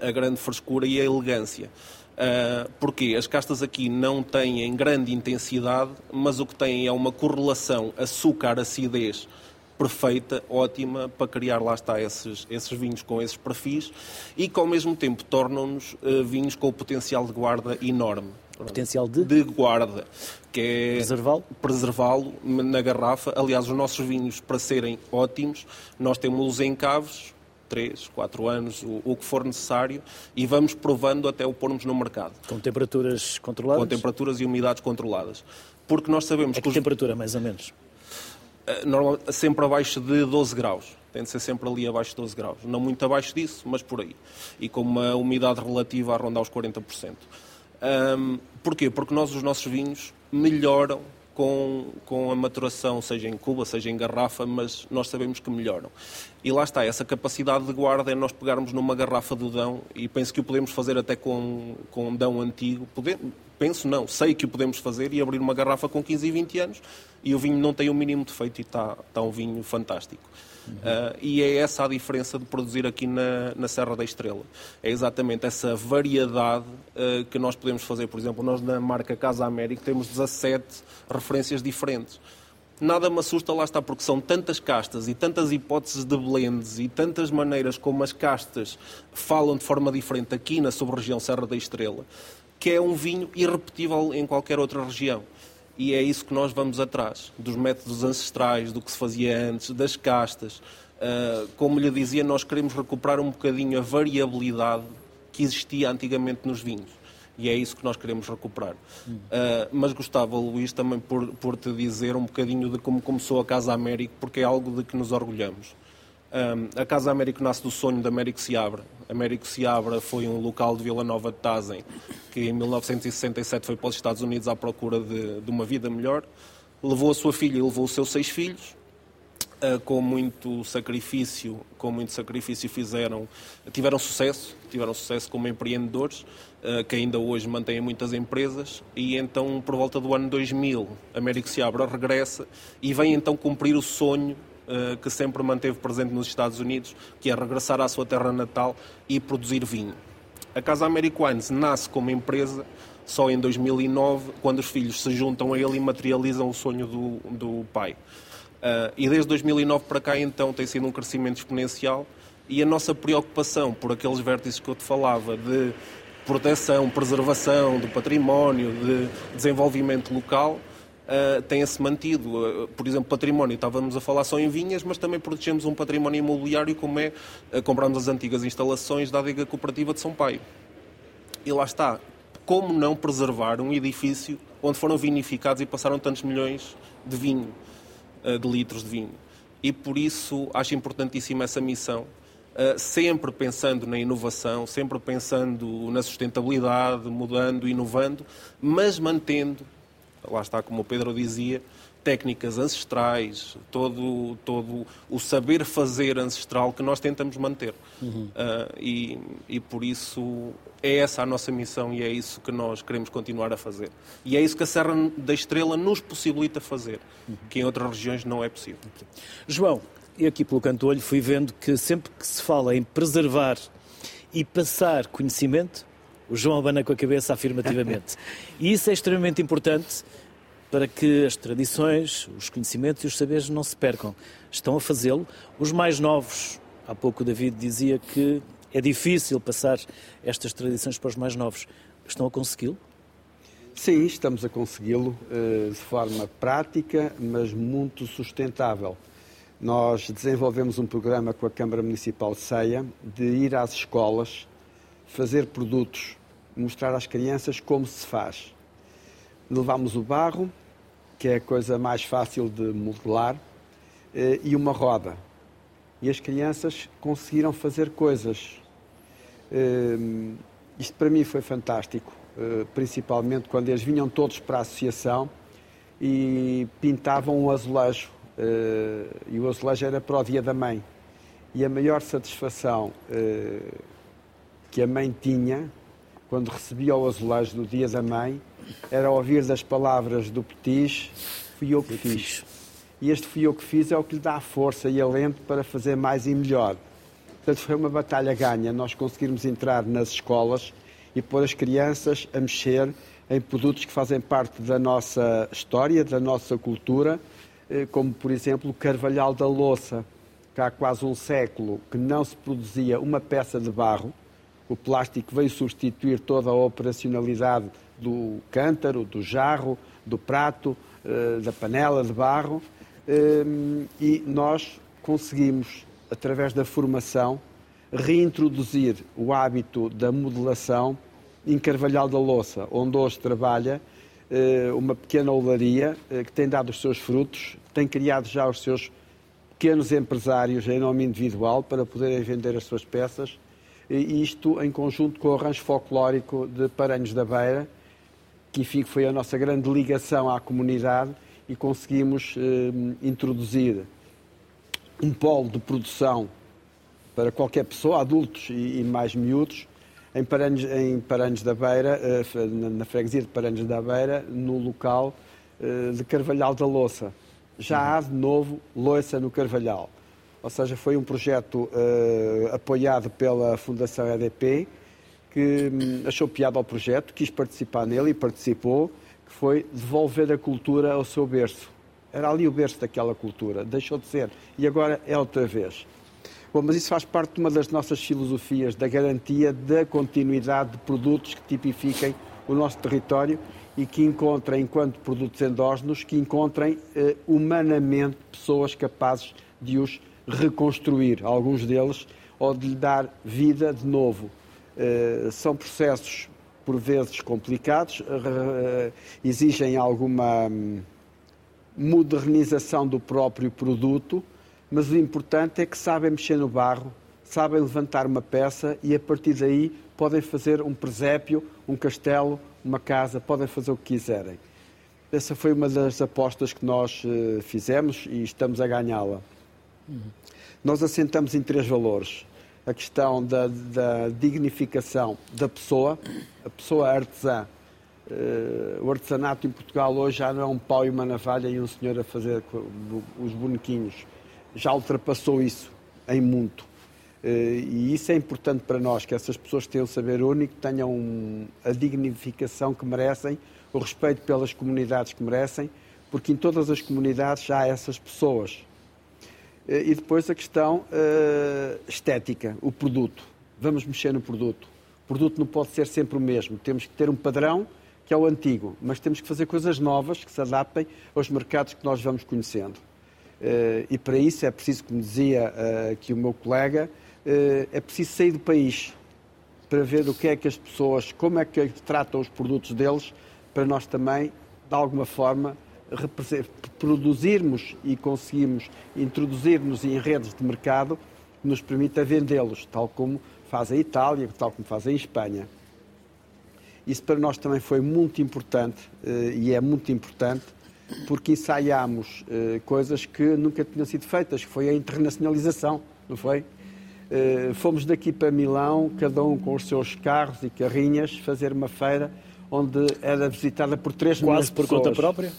a grande frescura e a elegância. Uh, porque as castas aqui não têm grande intensidade, mas o que têm é uma correlação açúcar-acidez perfeita, ótima, para criar, lá está, esses, esses vinhos com esses perfis e que ao mesmo tempo tornam-nos uh, vinhos com o potencial de guarda enorme. Potencial de? De guarda, que é preservá-lo preservá-lo na garrafa. Aliás, os nossos vinhos, para serem ótimos, nós temos-los em caves, 3, 4 anos, o, o, que for necessário, e vamos provando até o pormos no mercado. Com temperaturas controladas? Com temperaturas e umidades controladas. Porque nós sabemos é que. que os... temperatura, mais ou menos? Eh, Normal, sempre abaixo de 12 graus. Tem de ser sempre ali abaixo de 12 graus. Não muito abaixo disso, mas por aí. E com uma umidade relativa a rondar os 40%. Um, porquê? Porque nós, os nossos vinhos, melhoram com, com a maturação, seja em cuba, seja em garrafa, mas nós sabemos que melhoram. E lá está, essa capacidade de guarda é nós pegarmos numa garrafa do Dão, e penso que o podemos fazer até com, com um Dão antigo. penso não, sei que o podemos fazer e abrir uma garrafa com 15 e 20 anos e o vinho não tem o mínimo defeito e está, está um vinho fantástico. Uh, e é essa a diferença de produzir aqui na, na Serra da Estrela. É exatamente essa variedade uh, que nós podemos fazer. Por exemplo, nós na marca Casa América temos 17 referências diferentes. Nada me assusta, lá está, porque são tantas castas e tantas hipóteses de blends e tantas maneiras como as castas falam de forma diferente aqui na sub-região Serra da Estrela, que é um vinho irrepetível em qualquer outra região. E é isso que nós vamos atrás, dos métodos ancestrais, do que se fazia antes, das castas. Uh, como lhe dizia, nós queremos recuperar um bocadinho a variabilidade que existia antigamente nos vinhos. E é isso que nós queremos recuperar. Uh, mas gostava, Luís, também por, por te dizer um bocadinho de como começou a Casa América, porque é algo de que nos orgulhamos. A Casa Américo nasce do sonho de Américo Seabra. Américo Seabra foi um local de Vila Nova de Tazem que em 1967 foi para os Estados Unidos à procura de, de uma vida melhor. Levou a sua filha e levou os seus seis filhos. Uh, com muito sacrifício, com muito sacrifício fizeram, tiveram sucesso, tiveram sucesso como empreendedores, uh, que ainda hoje mantêm muitas empresas, e então por volta do ano 2000, Américo Seabra regressa e vem então cumprir o sonho que sempre manteve presente nos Estados Unidos, que é regressar à sua terra natal e produzir vinho. A Casa Américo Wines nasce como empresa só em 2009, quando os filhos se juntam a ele e materializam o sonho do, do pai. Uh, e desde 2009 para cá, então, tem sido um crescimento exponencial e a nossa preocupação por aqueles vértices que eu te falava de proteção, preservação do património, de desenvolvimento local, uh, tem-se mantido. Uh, por exemplo, património, estávamos a falar só em vinhas, mas também protegemos um património imobiliário como é uh, compramos as antigas instalações da Adega Cooperativa de São Paulo. E lá está. Como não preservar um edifício onde foram vinificados e passaram tantos milhões de vinho? Eh, de litros de vinho. E por isso acho importantíssima essa missão, eh, sempre pensando na inovação, sempre pensando na sustentabilidade, mudando, inovando, mas mantendo, lá está como o Pedro dizia, técnicas ancestrais, todo, todo o saber fazer ancestral que nós tentamos manter. Uhum. Uh, e, e por isso é essa a nossa missão e é isso que nós queremos continuar a fazer. E é isso que a Serra da Estrela nos possibilita fazer, uhum. que em outras regiões não é possível. João, e aqui pelo canto olho fui vendo que sempre que se fala em preservar e passar conhecimento, o João abana com a cabeça afirmativamente. e isso é extremamente importante para que as tradições, os conhecimentos e os saberes não se percam. Estão a fazê-lo. Os mais novos, há pouco o David dizia que é difícil passar estas tradições para os mais novos. Estão a consegui-lo? Sim, estamos a consegui-lo eh, de forma prática, mas muito sustentável. Nós desenvolvemos um programa com a Câmara Municipal de Ceia de ir às escolas, fazer produtos, mostrar às crianças como se faz. Levámos o barro, que é a coisa mais fácil de modelar, eh, e uma roda. E as crianças conseguiram fazer coisas. Eh, isto para mim foi fantástico, eh, principalmente quando eles vinham todos para a associação e pintavam um azulejo. E o azulejo era para o dia da mãe. E a maior satisfação que a mãe tinha quando recebia o azulejo do dia da mãe era ouvir das palavras do Petis, fui eu que fiz. E este fui eu que fiz é o que lhe dá força e alento para fazer mais e melhor. Portanto, foi uma batalha ganha nós conseguirmos entrar nas escolas e pôr as crianças a mexer em produtos que fazem parte da nossa história, da nossa cultura, eh, como, por exemplo, o carvalhal da louça, que há quase um século que não se produzia uma peça de barro. O plástico veio substituir toda a operacionalidade do cântaro, do jarro, do prato, eh, da panela de barro, eh, e nós conseguimos, através da formação, reintroduzir o hábito da modelação em Carvalhal da Louça, onde hoje trabalha eh, uma pequena olaria que tem dado os seus frutos, tem criado já os seus pequenos empresários em nome individual para poderem vender as suas peças, isto em conjunto com o rancho folclórico de Paranhos da Beira, que enfim, foi a nossa grande ligação à comunidade e conseguimos eh, introduzir um polo de produção para qualquer pessoa, adultos e, e mais miúdos, em Paranhos, em Paranhos da Beira, eh, na freguesia de Paranhos da Beira, no local eh, de Carvalhal da Louça. Já há de novo Louça no Carvalhal. Ou seja, foi um projeto eh, apoiado pela Fundação EDP, que hum, achou piada ao projeto, quis participar nele e participou, que foi devolver a cultura ao seu berço. Era ali o berço daquela cultura, deixou de ser e agora é outra vez. Bom, mas isso faz parte de uma das nossas filosofias, da garantia da continuidade de produtos que tipifiquem o nosso território e que encontrem, enquanto produtos endógenos, que encontrem eh, humanamente pessoas capazes de os reconstruir, alguns deles, ou de lhe dar vida de novo. Eh, são processos, por vezes, complicados, eh, exigem alguma hum, modernização do próprio produto, mas o importante é que sabem mexer no barro, sabem levantar uma peça e a partir daí podem fazer um presépio, um castelo, uma casa, podem fazer o que quiserem. Essa foi uma das apostas que nós fizemos e estamos a ganhá-la. Nós assentamos em três valores. A questão da, da dignificação da pessoa, a pessoa artesã. Uh, o artesanato em Portugal hoje já não é um pau e uma navalha e um senhor a fazer os bonequinhos. Já ultrapassou isso em muito. Uh, e isso é importante para nós, que essas pessoas tenham um saber único, tenham a dignificação que merecem o respeito pelas comunidades que merecem, porque em todas as comunidades já há essas pessoas. Eh, e depois a questão uh, estética, o produto. Vamos mexer no produto. O produto não pode ser sempre o mesmo. Temos que ter um padrão que é o antigo, mas temos que fazer coisas novas que se adaptem aos mercados que nós vamos conhecendo. Uh, e para isso é preciso, como dizia uh, aqui o meu colega, é preciso sair do país para ver o que é que as pessoas, como é que tratam os produtos deles para nós também, de alguma forma, produzirmos e conseguirmos introduzir-nos em redes de mercado que nos permita vendê-los, tal como faz a Itália, tal como faz a Espanha. Isso para nós também foi muito importante eh, e é muito importante porque ensaiámos eh, coisas que nunca tinham sido feitas, que foi a internacionalização, não foi? Eh, fomos daqui para Milão, cada um com os seus carros e carrinhas, fazer uma feira onde era visitada por 3 milhões de pessoas. Quase por conta própria?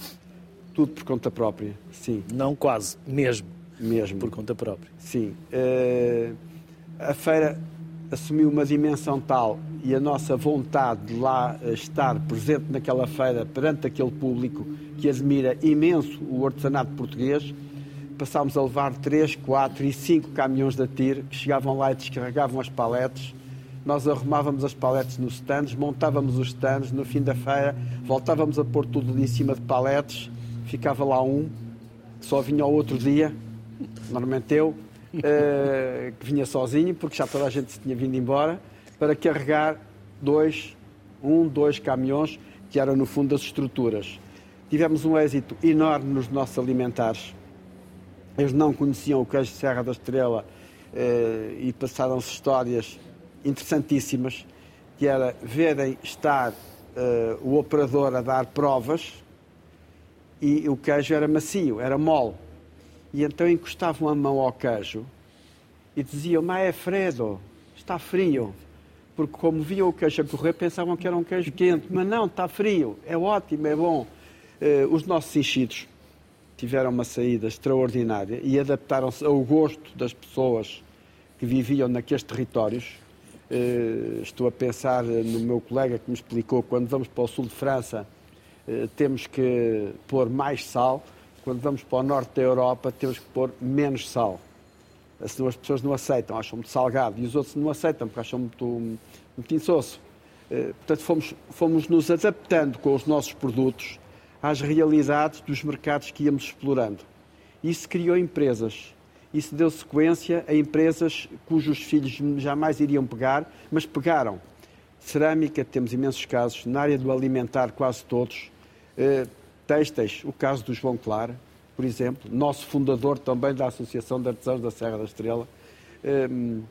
Tudo por conta própria, sim. Não quase, mesmo. Mesmo. Por conta própria. Sim. Uh, a feira assumiu uma dimensão tal e a nossa vontade de lá estar presente naquela feira perante aquele público que admira imenso o artesanato português, passámos a levar 3, 4 e 5 caminhões de tiro que chegavam lá e descarregavam as paletes nós arrumávamos as paletes nos stands, montávamos os stands, no fim da feira voltávamos a pôr tudo em cima de paletes, ficava lá um, só vinha ao outro dia, normalmente eu, uh, que vinha sozinho, porque já toda a gente se tinha vindo embora, para carregar dois, um, dois caminhões, que eram no fundo as estruturas. Tivemos um êxito enorme nos nossos alimentares. Eles não conheciam o queijo de Serra da Estrela uh, e passaram-se histórias interessantíssimas, que era verem estar uh, o operador a dar provas e o queijo era macio, era mole. E então encostavam a mão ao queijo e diziam, mas é Fredo, está frio. Porque como viam o queijo a correr, pensavam que era um queijo quente. Mas não, está frio, é ótimo, é bom. Uh, os nossos enchidos tiveram uma saída extraordinária e adaptaram-se ao gosto das pessoas que viviam naqueles territórios eh, estou a pensar no meu colega que me explicou quando vamos para o sul de França temos que pôr mais sal, quando vamos para o norte da Europa temos que pôr menos sal. Senão as pessoas não aceitam, acham muito salgado, e os outros não aceitam porque acham muito, muito insosso. Eh, portanto, fomos, fomos nos adaptando com os nossos produtos às realidades dos mercados que íamos explorando. Isso criou empresas isso deu sequência a empresas cujos filhos jamais iriam pegar, mas pegaram. Cerâmica, temos imensos casos, na área do alimentar, quase todos. Uh, têxteis, o caso do João Clara, por exemplo, nosso fundador também da Associação de Artesãos da Serra da Estrela. Uh,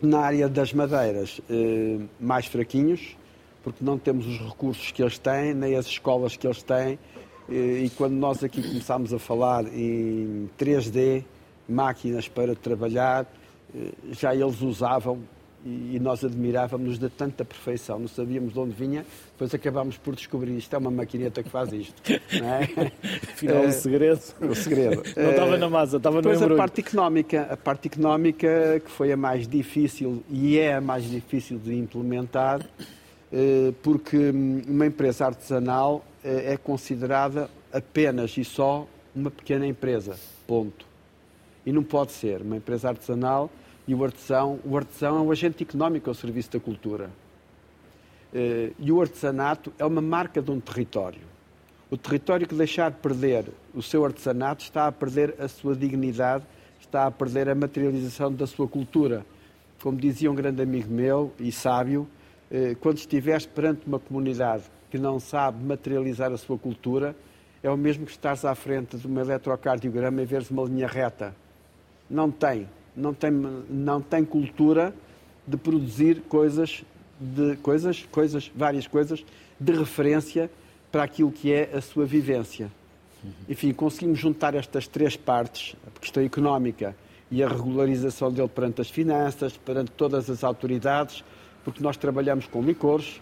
na área das madeiras, uh, mais fraquinhos, porque não temos os recursos que eles têm, nem as escolas que eles têm. E quando nós aqui começámos a falar em 3D, máquinas para trabalhar, eh, já eles usavam e nós admirávamos de tanta perfeição, não sabíamos de onde vinha, depois acabámos por descobrir isto é uma maquineta que faz isto. Não é? [laughs] Afinal, o segredo. O segredo. [laughs] Não estava na massa, estava no Depois a parte económica, a parte económica que foi a mais difícil e é a mais difícil de implementar, eh, porque hum, uma empresa artesanal eh, é considerada apenas e só uma pequena empresa. Ponto. E não pode ser uma empresa artesanal e o artesão. O artesão é um agente económico ao serviço da cultura. Eh, e o artesanato é uma marca de um território. O território que deixar de perder o seu artesanato está a perder a sua dignidade, está a perder a materialização da sua cultura. Como dizia um grande amigo meu e sábio, eh, quando estiveres perante uma comunidade que não sabe materializar a sua cultura, é o mesmo que estares à frente de um eletrocardiograma e veres uma linha reta não tem, não tem, não tem cultura de produzir coisas, de coisas, coisas, várias coisas de referência para aquilo que é a sua vivência. Enfim, conseguimos juntar estas três partes, a questão económica e a regularização dele perante as finanças, perante todas as autoridades, porque nós trabalhamos com licores,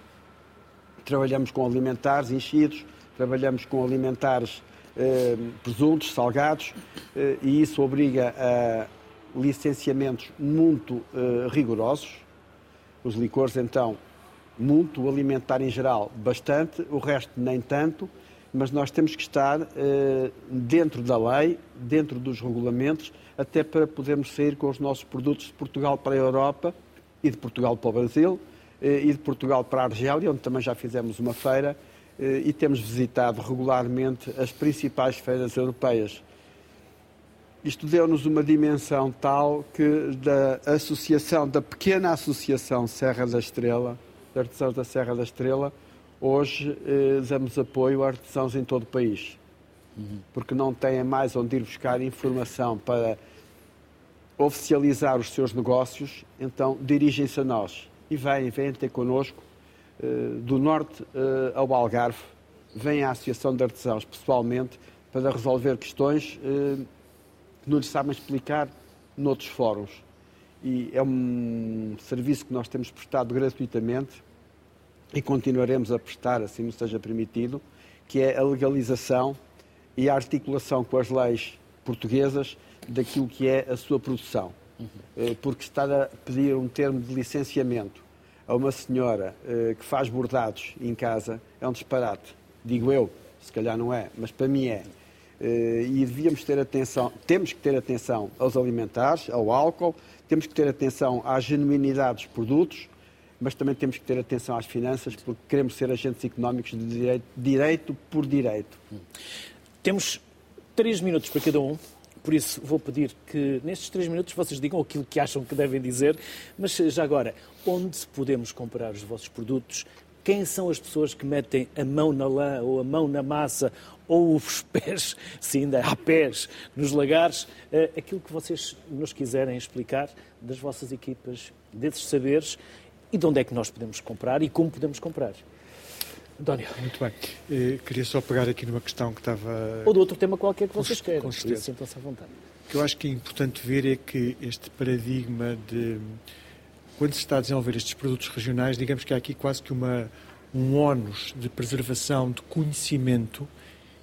trabalhamos com alimentares enchidos, trabalhamos com alimentares eh, presuntos, salgados, eh, e isso obriga a licenciamentos muito eh, rigorosos. Os licores, então, muito, o alimentar em geral, bastante, o resto nem tanto, mas nós temos que estar eh, dentro da lei, dentro dos regulamentos, até para podermos sair com os nossos produtos de Portugal para a Europa e de Portugal para o Brasil eh, e de Portugal para a Argélia, onde também já fizemos uma feira e temos visitado regularmente as principais feiras europeias. Isto deu-nos uma dimensão tal que da associação, da pequena associação Serra da Estrela, de artesãos da Serra da Estrela, hoje eh, damos apoio a artesãos em todo o país. Porque não têm mais onde ir buscar informação para oficializar os seus negócios, então dirigem-se a nós e vêm, vêm ter connosco eh, do norte eh, ao Algarve, vêm à Associação de Artesãos pessoalmente para resolver questões eh, que não lhes sabem explicar noutros fóruns. E é um serviço que nós temos prestado gratuitamente e continuaremos a prestar, assim nos seja permitido, que é a legalização e a articulação com as leis portuguesas daquilo que é a sua produção. Uhum. Porque estar a pedir um termo de licenciamento a uma senhora eh, que faz bordados em casa é um disparate. Digo eu, se calhar não é, mas para mim é. Eh, e devíamos ter atenção, temos que ter atenção aos alimentares, ao álcool, temos que ter atenção à genuinidade dos produtos, mas também temos que ter atenção às finanças, porque queremos ser agentes económicos de direito, direito por direito. Temos três minutos para cada um. Por isso, vou pedir que nestes três minutos vocês digam aquilo que acham que devem dizer. Mas já agora, onde podemos comprar os vossos produtos? Quem são as pessoas que metem a mão na lã ou a mão na massa ou os [laughs] pés, se ainda há pés, nos lagares? Aquilo que vocês nos quiserem explicar das vossas equipas, desses saberes e de onde é que nós podemos comprar e como podemos comprar. António. Muito bem. Eu queria só pegar aqui numa questão que estava. Ou de outro tema qualquer que vocês queiram. Com certeza. Sintam-se à vontade. O que eu acho que é importante ver é que este paradigma de. Quando se está a desenvolver estes produtos regionais, digamos que há aqui quase que uma, um ónus de preservação de conhecimento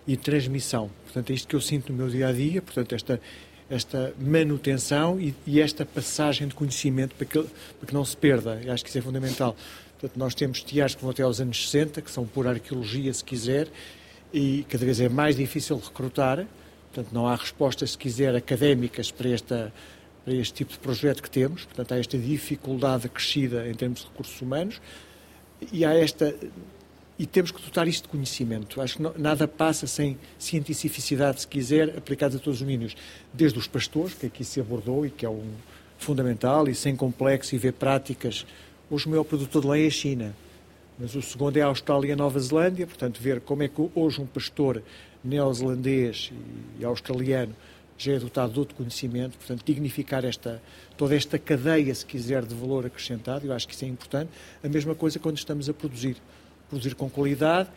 e transmissão. Portanto, é isto que eu sinto no meu dia a dia, portanto, esta, esta manutenção e, e esta passagem de conhecimento para que, para que não se perda. Eu acho que isso é fundamental. Portanto, nós temos tiares que vão até aos anos 60, que são por arqueologia, se quiser, e cada vez é mais difícil recrutar. Portanto, não há respostas, se quiser, académicas para, esta, para este tipo de projeto que temos. Portanto, há esta dificuldade acrescida em termos de recursos humanos e há esta e temos que dotar isto de conhecimento. Acho que nada passa sem cientificidade, se quiser, aplicada a todos os domínios. Desde os pastores, que aqui se abordou e que é um fundamental, e sem complexo, e ver práticas Hoje o maior produtor de lã é a China, mas o segundo é a Austrália e a Nova Zelândia, portanto, ver como é que hoje um pastor neozelandês e australiano já é dotado de outro conhecimento, portanto, dignificar esta, toda esta cadeia, se quiser, de valor acrescentado, eu acho que isso é importante. A mesma coisa quando estamos a produzir. Produzir com qualidade,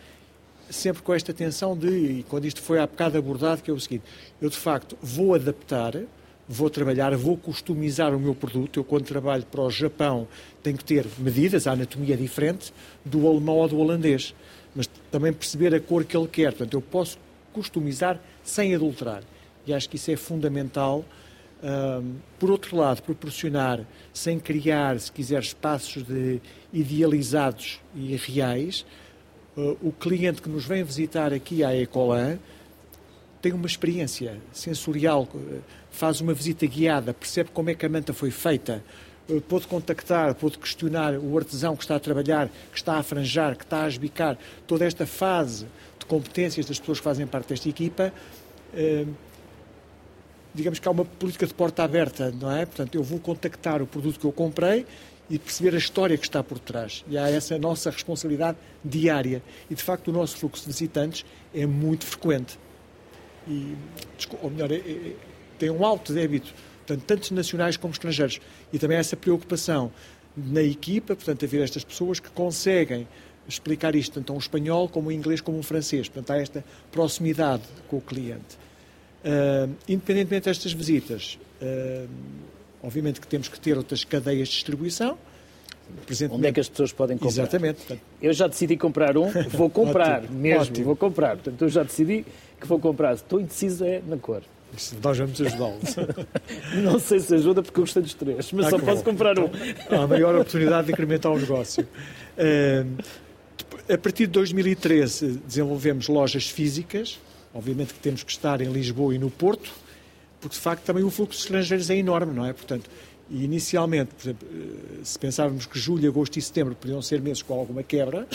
sempre com esta atenção de, e quando isto foi há bocado abordado, que é o seguinte, eu de facto vou adaptar vou trabalhar, vou customizar o meu produto. Eu, quando trabalho para o Japão, tenho que ter medidas, a anatomia é diferente do alemão ou do holandês, mas também perceber a cor que ele quer. Portanto, eu posso customizar sem adulterar. E acho que isso é fundamental. Um, por outro lado, proporcionar, sem criar, se quiser, espaços de idealizados e reais, uh, o cliente que nos vem visitar aqui à Ecolan tem uma experiência sensorial, faz uma visita guiada, percebe como é que a manta foi feita, eh, pode contactar, pode questionar o artesão que está a trabalhar, que está a franjar, que está a esbicar, toda esta fase de competências das pessoas que fazem parte desta equipa. Digamos que há uma política de porta aberta, não é? Portanto, eu vou contactar o produto que eu comprei e perceber a história que está por trás. E há essa nossa responsabilidade diária. E, de facto, o nosso fluxo de visitantes é muito frequente e, ou melhor, é, é, tem um alto débito Portanto, tanto nacionais como estrangeiros. E também essa preocupação na equipa, portanto, haver estas pessoas que conseguem explicar isto tanto a um espanhol como um inglês como um francês. Portanto, há esta proximidade com o cliente. Uh, independentemente destas visitas, uh, obviamente que temos que ter outras cadeias de distribuição. Onde é que as pessoas podem comprar? Exatamente. Eu já decidi comprar um, [laughs] vou comprar ótimo, mesmo, ótimo. vou comprar. Portanto, eu já decidi que vou comprar. Estou indeciso é na cor. Nós vamos ajudá-los. [laughs] Não sei se ajuda porque eu gostei dos três, mas ah, só posso bom. comprar um. Há a maior oportunidade de incrementar o negócio. Uh, a partir de 2013 desenvolvemos lojas físicas, obviamente que temos que estar em Lisboa e no Porto, porque de facto também o fluxo de estrangeiros é enorme, não é? Portanto, e inicialmente, por exemplo, eh, se pensarmos que julho, agosto e setembro podiam ser meses com alguma quebra,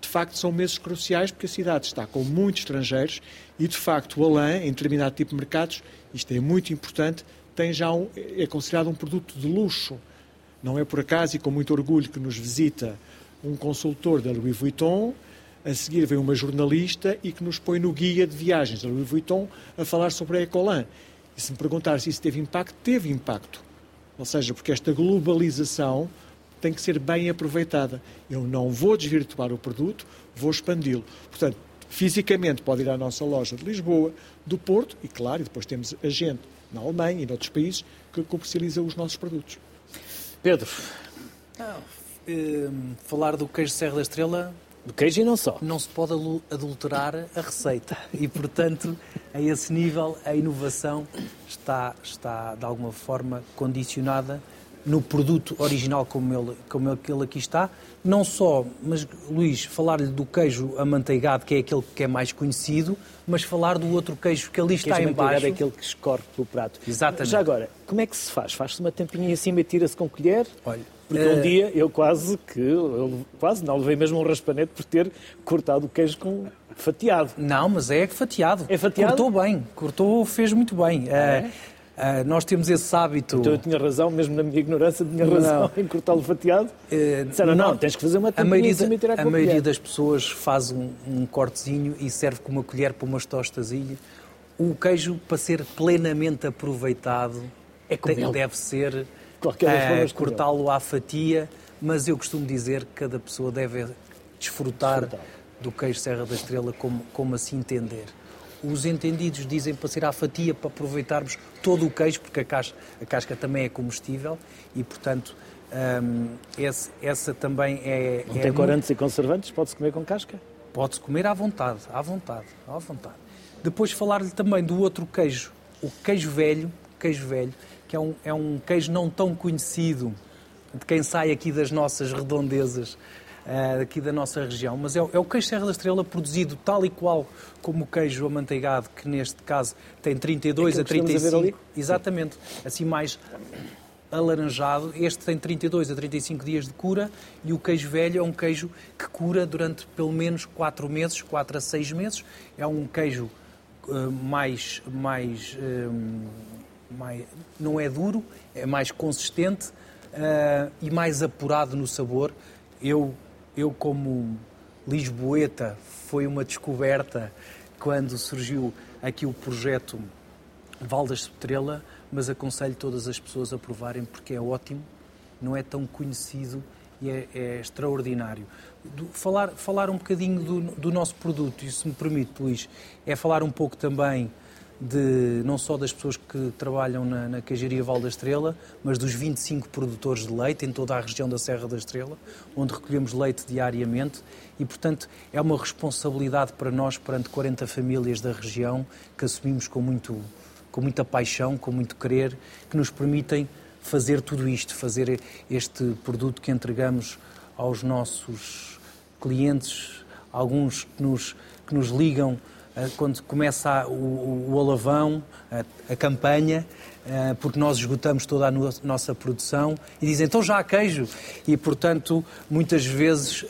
de facto são meses cruciais porque a cidade está com muitos estrangeiros e de facto o Alain, em determinado tipo de mercados, isto é muito importante, tem já um, é considerado um produto de luxo. Não é por acaso e com muito orgulho que nos visita um consultor da Louis Vuitton, a seguir vem uma jornalista e que nos põe no guia de viagens da Louis Vuitton a falar sobre a Ecolan. E se me perguntar se isso teve impacto, teve impacto. Ou seja, porque esta globalização tem que ser bem aproveitada. Eu não vou desvirtuar o produto, vou expandi-lo. Portanto, fisicamente pode ir à nossa loja de Lisboa, do Porto, e claro, depois temos a gente na Alemanha e noutros países que comercializa os nossos produtos. Pedro. Não, Ehm, falar do queijo Serra da Estrela. Do queijo e não só. Não se pode adulterar a receita. E, portanto, a esse nível, a inovação está, está de alguma forma condicionada no produto original como ele, como ele aqui está. Não só, mas Luís, falar-lhe do queijo amanteigado, que é aquele que é mais conhecido, mas falar do outro queijo que ali está queijo em baixo. é aquele que escorre pelo prato. Exatamente. Já agora, como é que se faz? Faz-se uma tampinha em cima e tira-se com colher? Olha, porque um eh, dia eu quase que, eu quase não, levei mesmo um raspanete por ter cortado o queijo com fatiado. Não, mas é fatiado. É fatiado? Cortou bem, cortou, fez muito bem. É? Uh, nós temos esse hábito. Então eu tinha razão, mesmo na minha ignorância, tinha razão não. [laughs] em cortá-lo fatiado. Uh, Disseram, não, não, tens que fazer uma a maioria, e tirar A maioria das pessoas faz um, um, cortezinho e serve com uma colher para umas tostazinhas. O queijo, para ser plenamente aproveitado, é tem, deve ser qualquer uh, cortá-lo à fatia, mas eu costumo dizer que cada pessoa deve desfrutar, desfrutar. do queijo Serra da Estrela como, como assim entender. Os entendidos dizem para ser à fatia, para aproveitarmos todo o queijo, porque a casca, a casca também é comestível e, portanto, um, esse, essa também é. Não é tem corantes muito... e conservantes? Pode-se comer com casca? Pode-se comer à vontade, à vontade, à vontade. Depois falar-lhe também do outro queijo, o queijo velho, queijo velho, que é um, é um queijo não tão conhecido de quem sai aqui das nossas redondezas, uh, aqui da nossa região, mas é, é, o queijo Serra da Estrela produzido tal e qual como o queijo amanteigado, que neste caso tem 32 é a 35. A exatamente, assim mais alaranjado. Este tem 32 a 35 dias de cura e o queijo velho é um queijo que cura durante pelo menos 4 meses, 4 a 6 meses. É um queijo uh, mais, mais uh, mais, não é duro, é mais consistente uh, e mais apurado no sabor. Eu, eu como lisboeta, foi uma descoberta quando surgiu aqui o projeto Val da Estrela, mas aconselho todas as pessoas a provarem porque é ótimo, não é tão conhecido e é, é extraordinário. Do, falar, falar um bocadinho do, do nosso produto, e se me permite, Luís, é falar um pouco também de, não só das pessoas que trabalham na, na queijaria Val da Estrela, mas dos 25 produtores de leite em toda a região da Serra da Estrela, onde recolhemos leite diariamente. E, portanto, é uma responsabilidade para nós, perante 40 famílias da região, que assumimos com, muito, com muita paixão, com muito querer, que nos permitem fazer tudo isto, fazer este produto que entregamos aos nossos clientes, alguns que nos, que nos ligam quando começa o, o alavão, a, a, campanha, eh, porque nós esgotamos toda a nossa produção e dizem, então já há queijo. E, portanto, muitas vezes uh,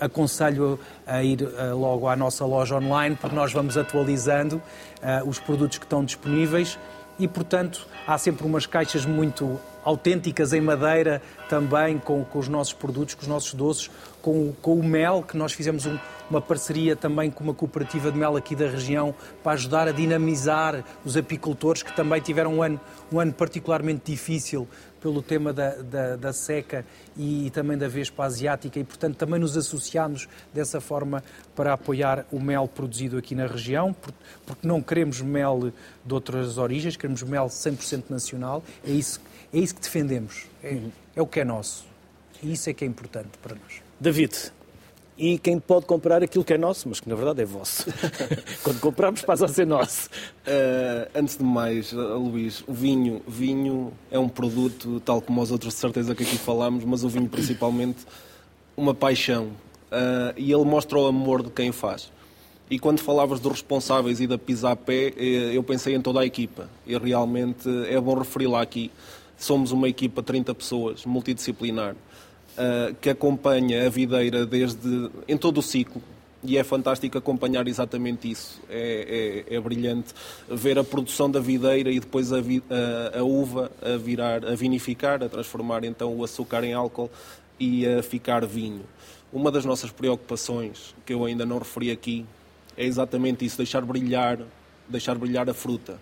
aconselho a ir uh, logo à nossa loja online, porque nós vamos atualizando uh, os produtos que estão disponíveis e, portanto, há sempre umas caixas muito autênticas em madeira também com, com os nossos produtos, com os nossos doces, com, com o mel, que nós fizemos um, uma parceria também com uma cooperativa de mel aqui da região para ajudar a dinamizar os apicultores que também tiveram um ano, um ano particularmente difícil pelo tema da, da, da, seca e também da Vespa Asiática. E, portanto, também nos associámos dessa forma para apoiar o mel produzido aqui na região, porque não queremos mel de outras origens, queremos mel 100% nacional, é isso, é isso que defendemos, é, uhum. é o que é nosso. E isso é que é importante para nós. David, e quem pode comprar aquilo que é nosso, mas que na verdade é vosso. [laughs] Quando compramos passa a ser nosso. Uh, antes de mais, uh, Luís, o vinho, vinho é um produto, tal como os outros de certeza que aqui falamos, mas o vinho principalmente uma paixão. Uh, e ele mostra o amor de quem faz. E quando falavas dos responsáveis e da pé, eu pensei em toda a equipa. E realmente é bom referi-la aqui. Somos uma equipa de 30 pessoas, multidisciplinar uh, que acompanha a videira desde em todo o ciclo. E é fantástico acompanhar exatamente isso. É, é, é brilhante ver a produção da videira e depois a, vi, a, a, uva a virar, a vinificar, a transformar então o açúcar em álcool e a ficar vinho. Uma das nossas preocupações, que eu ainda não referi aqui, é exatamente isso, deixar brilhar, deixar brilhar a fruta.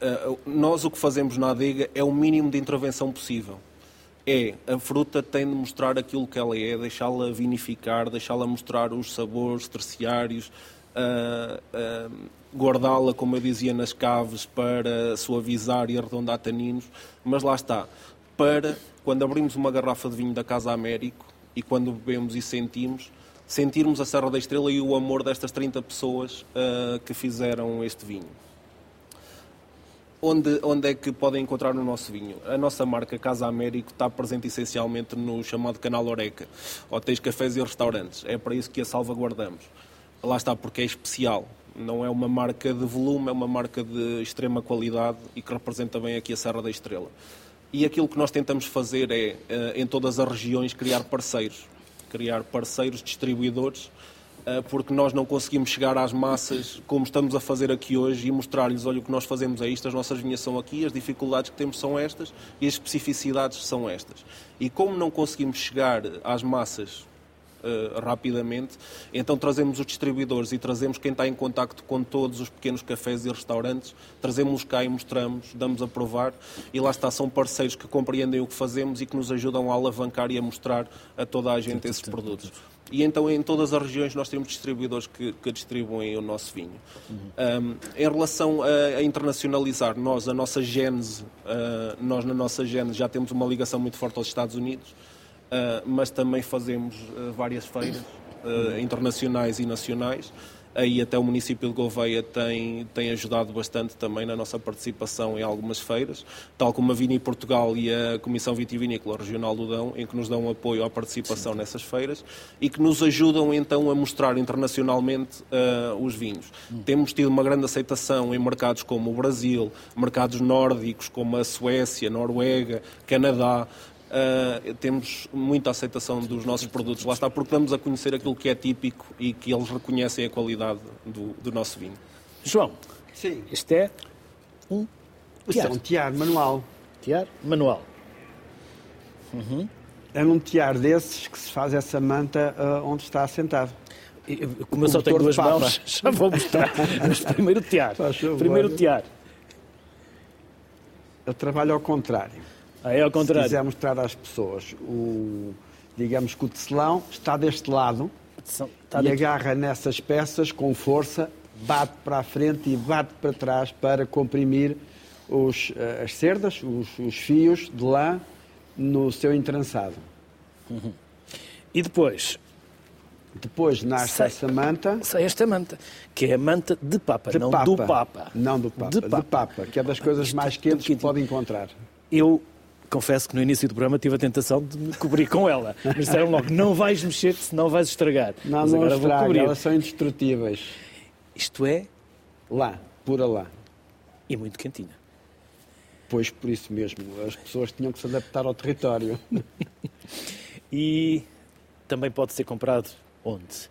Uh, nós o que fazemos na adega é o mínimo de intervenção possível é a fruta tem de mostrar aquilo que ela é, deixá-la vinificar, deixá-la mostrar os sabores terciários, uh, uh, guardá-la, como eu dizia, nas caves para suavizar e arredondar taninos, mas lá está, para quando abrimos uma garrafa de vinho da Casa Américo e quando bebemos e sentimos, sentirmos a Serra da Estrela e o amor destas 30 pessoas uh, que fizeram este vinho. Onde, onde é que podem encontrar o nosso vinho? A nossa marca Casa Américo está presente essencialmente no chamado Canal Oreca, hotéis, cafés e restaurantes. É para isso que a salvaguardamos. Lá está, porque é especial. Não é uma marca de volume, é uma marca de extrema qualidade e que representa bem aqui a Serra da Estrela. E aquilo que nós tentamos fazer é, eh, em todas as regiões, criar parceiros. Criar parceiros, distribuidores, porque nós não conseguimos chegar às massas como estamos a fazer aqui hoje e mostrar-lhes, olha, o que nós fazemos é isto, as nossas vinhas são aqui, as dificuldades que temos são estas e as especificidades são estas. E como não conseguimos chegar às massas uh, rapidamente, então trazemos os distribuidores e trazemos quem está em contacto com todos os pequenos cafés e restaurantes, trazemos-los cá e mostramos, damos a provar e lá está, são parceiros que compreendem o que fazemos e que nos ajudam a alavancar e a mostrar a toda a gente esses produtos. E então em todas as regiões nós temos distribuidores que, que distribuem o nosso vinho. Uhum. Um, em relação a, a, internacionalizar, nós, a nossa gênese, uh, nós na nossa gênese já temos uma ligação muito forte aos Estados Unidos, uh, mas também fazemos uh, várias feiras internacionais e nacionais aí até o município de Gouveia tem, tem ajudado bastante também na nossa participação em algumas feiras, tal como a Vini Portugal e a Comissão Vitivinícola Regional do Dão, em que nos dão apoio à participação Sim. nessas feiras e que nos ajudam então a mostrar internacionalmente uh, os vinhos. Hum. Temos tido uma grande aceitação em mercados como o Brasil, mercados nórdicos como a Suécia, Noruega, Canadá, Uh, temos muita aceitação dos nossos produtos. Lá está, porque damos a conhecer aquilo que é típico e que eles reconhecem a qualidade do, do nosso vinho. João, Sim. este é um tiar. é um tiar manual. Tiar manual. Uhum. É um tiar desses que se faz essa manta uh, onde está sentado. Como eu só tenho duas mãos, [laughs] já vou mostrar. Mas primeiro tiar. Primeiro tiar. Eu trabalho ao contrário. Ah, é ao contrário. Se quiser mostrar às pessoas, o, digamos que o tecelão está deste lado está e agarra nessas peças com força, bate para a frente e bate para trás para comprimir os, eh, as cerdas, os, os, fios de lã no seu entrançado. Uhum. E depois? Depois nasce sai, essa manta. Sai esta manta, que é a manta de papa, de não papa. do papa. Não do papa, de papa, de papa que é das coisas mais quentes que pode encontrar. Eu confesso que no início do programa tive a tentação de me cobrir com ela. Mas disseram logo, não vais mexer, senão vais estragar. Não, Mas não agora estraga, vou cobrir. elas são indestrutíveis. Isto é? Lá, pura lá. E muito quentinha. Pois, por isso mesmo. As pessoas tinham que se adaptar ao território. [laughs] e também pode ser comprado onde?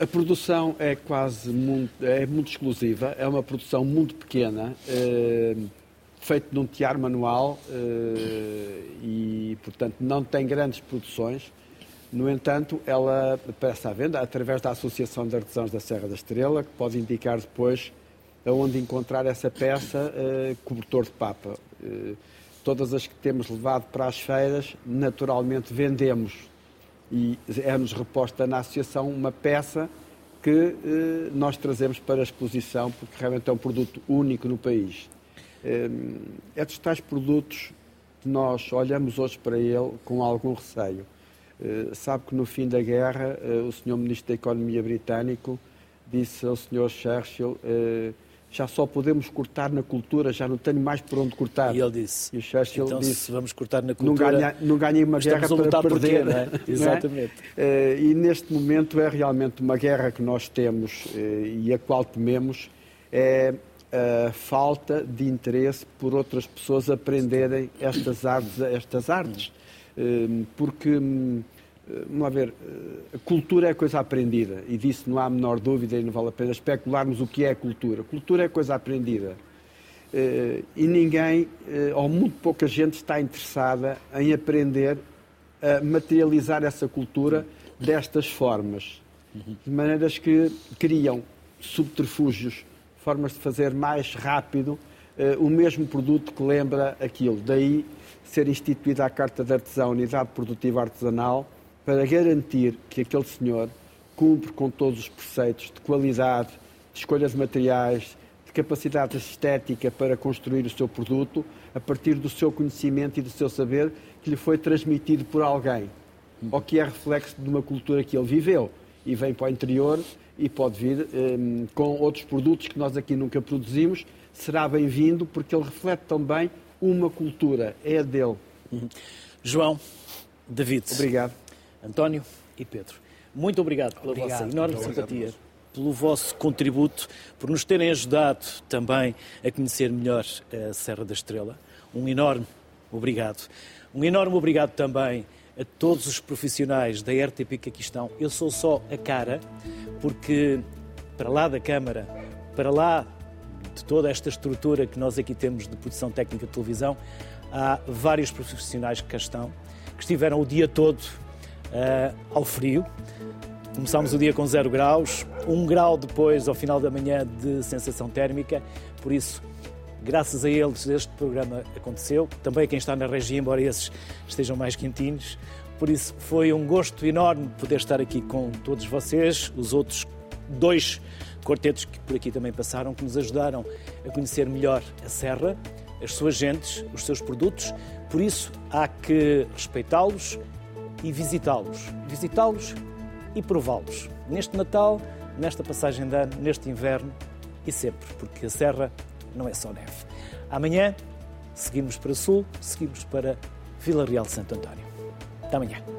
A produção é quase muito, é muito exclusiva, é uma produção muito pequena. Eh, feito num tiar manual uh, e, portanto, não tem grandes produções. No entanto, ela aparece à venda através da Associação de Artesãos da Serra da Estrela, que pode indicar depois aonde encontrar essa peça uh, cobertor de papa. Uh, todas as que temos levado para as feiras, naturalmente vendemos e é-nos reposta na associação uma peça que nós trazemos para a exposição, porque realmente é um produto único no país. É dos tais produtos que nós olhamos hoje para ele com algum receio. sabe que no fim da guerra, o Sr. Ministro da Economia britânico disse ao Sr. Churchill já só podemos cortar na cultura, já não tenho mais por onde cortar. E ele disse, e o Churchill então disse, se vamos cortar na cultura, não, ganha, não ganhei uma guerra para perder. É? Exatamente. É? E neste momento é realmente uma guerra que nós temos eh, e a qual tememos, é a falta de interesse por outras pessoas aprenderem estas artes, estas artes. Eh, porque hum, eh, vamos lá ver, eh, a cultura é coisa aprendida e disso não há a menor dúvida e não vale a pena especularmos o que é cultura. Cultura é coisa aprendida. Eh, e ninguém, ou muito pouca gente, está interessada em aprender a materializar essa cultura destas formas. De maneiras que criam subterfúgios, formas de fazer mais rápido o mesmo produto que lembra aquilo. Daí ser instituída a Carta de Artesão, Unidade Produtiva Artesanal, para garantir que aquele senhor cumpre com todos os preceitos de qualidade, de escolha de materiais, de capacidade estética para construir o seu produto, a partir do seu conhecimento e do seu saber que lhe foi transmitido por alguém, ou que é reflexo de uma cultura que ele viveu e vem para o interior e pode vir um, com outros produtos que nós aqui nunca produzimos, será bem-vindo porque ele reflete também uma cultura, é dele. Uhum. João, David. Obrigado. António e Pedro. Muito obrigado pela obrigado. vossa enorme Muito simpatia, obrigado. pelo vosso contributo, por nos terem ajudado também a conhecer melhor a Serra da Estrela. Um enorme obrigado. Um enorme obrigado também a todos os profissionais da RTP que aqui estão. Eu sou só a cara, porque para lá da Câmara, para lá de toda esta estrutura que nós aqui temos de produção técnica de televisão, há vários profissionais que cá estão, que estiveram o dia todo uh, ao frio. Começámos o dia com 0 graus, 1 um grau depois, ao final da manhã, de sensação térmica. Por isso, graças a eles, este programa aconteceu. Também a quem está na região, embora esses estejam mais quentinhos. Por isso, foi um gosto enorme poder estar aqui com todos vocês, os outros dois quartetos que por aqui também passaram, que nos ajudaram a conhecer melhor a Serra, as suas gentes, os seus produtos. Por isso, há que respeitá-los, e visitá-los. Visitá-los e prová-los. Neste Natal, nesta passagem de ano, neste inverno e sempre, porque a Serra não é só neve. Amanhã seguimos para Sul, seguimos para Vila Real de Santo António. Até amanhã.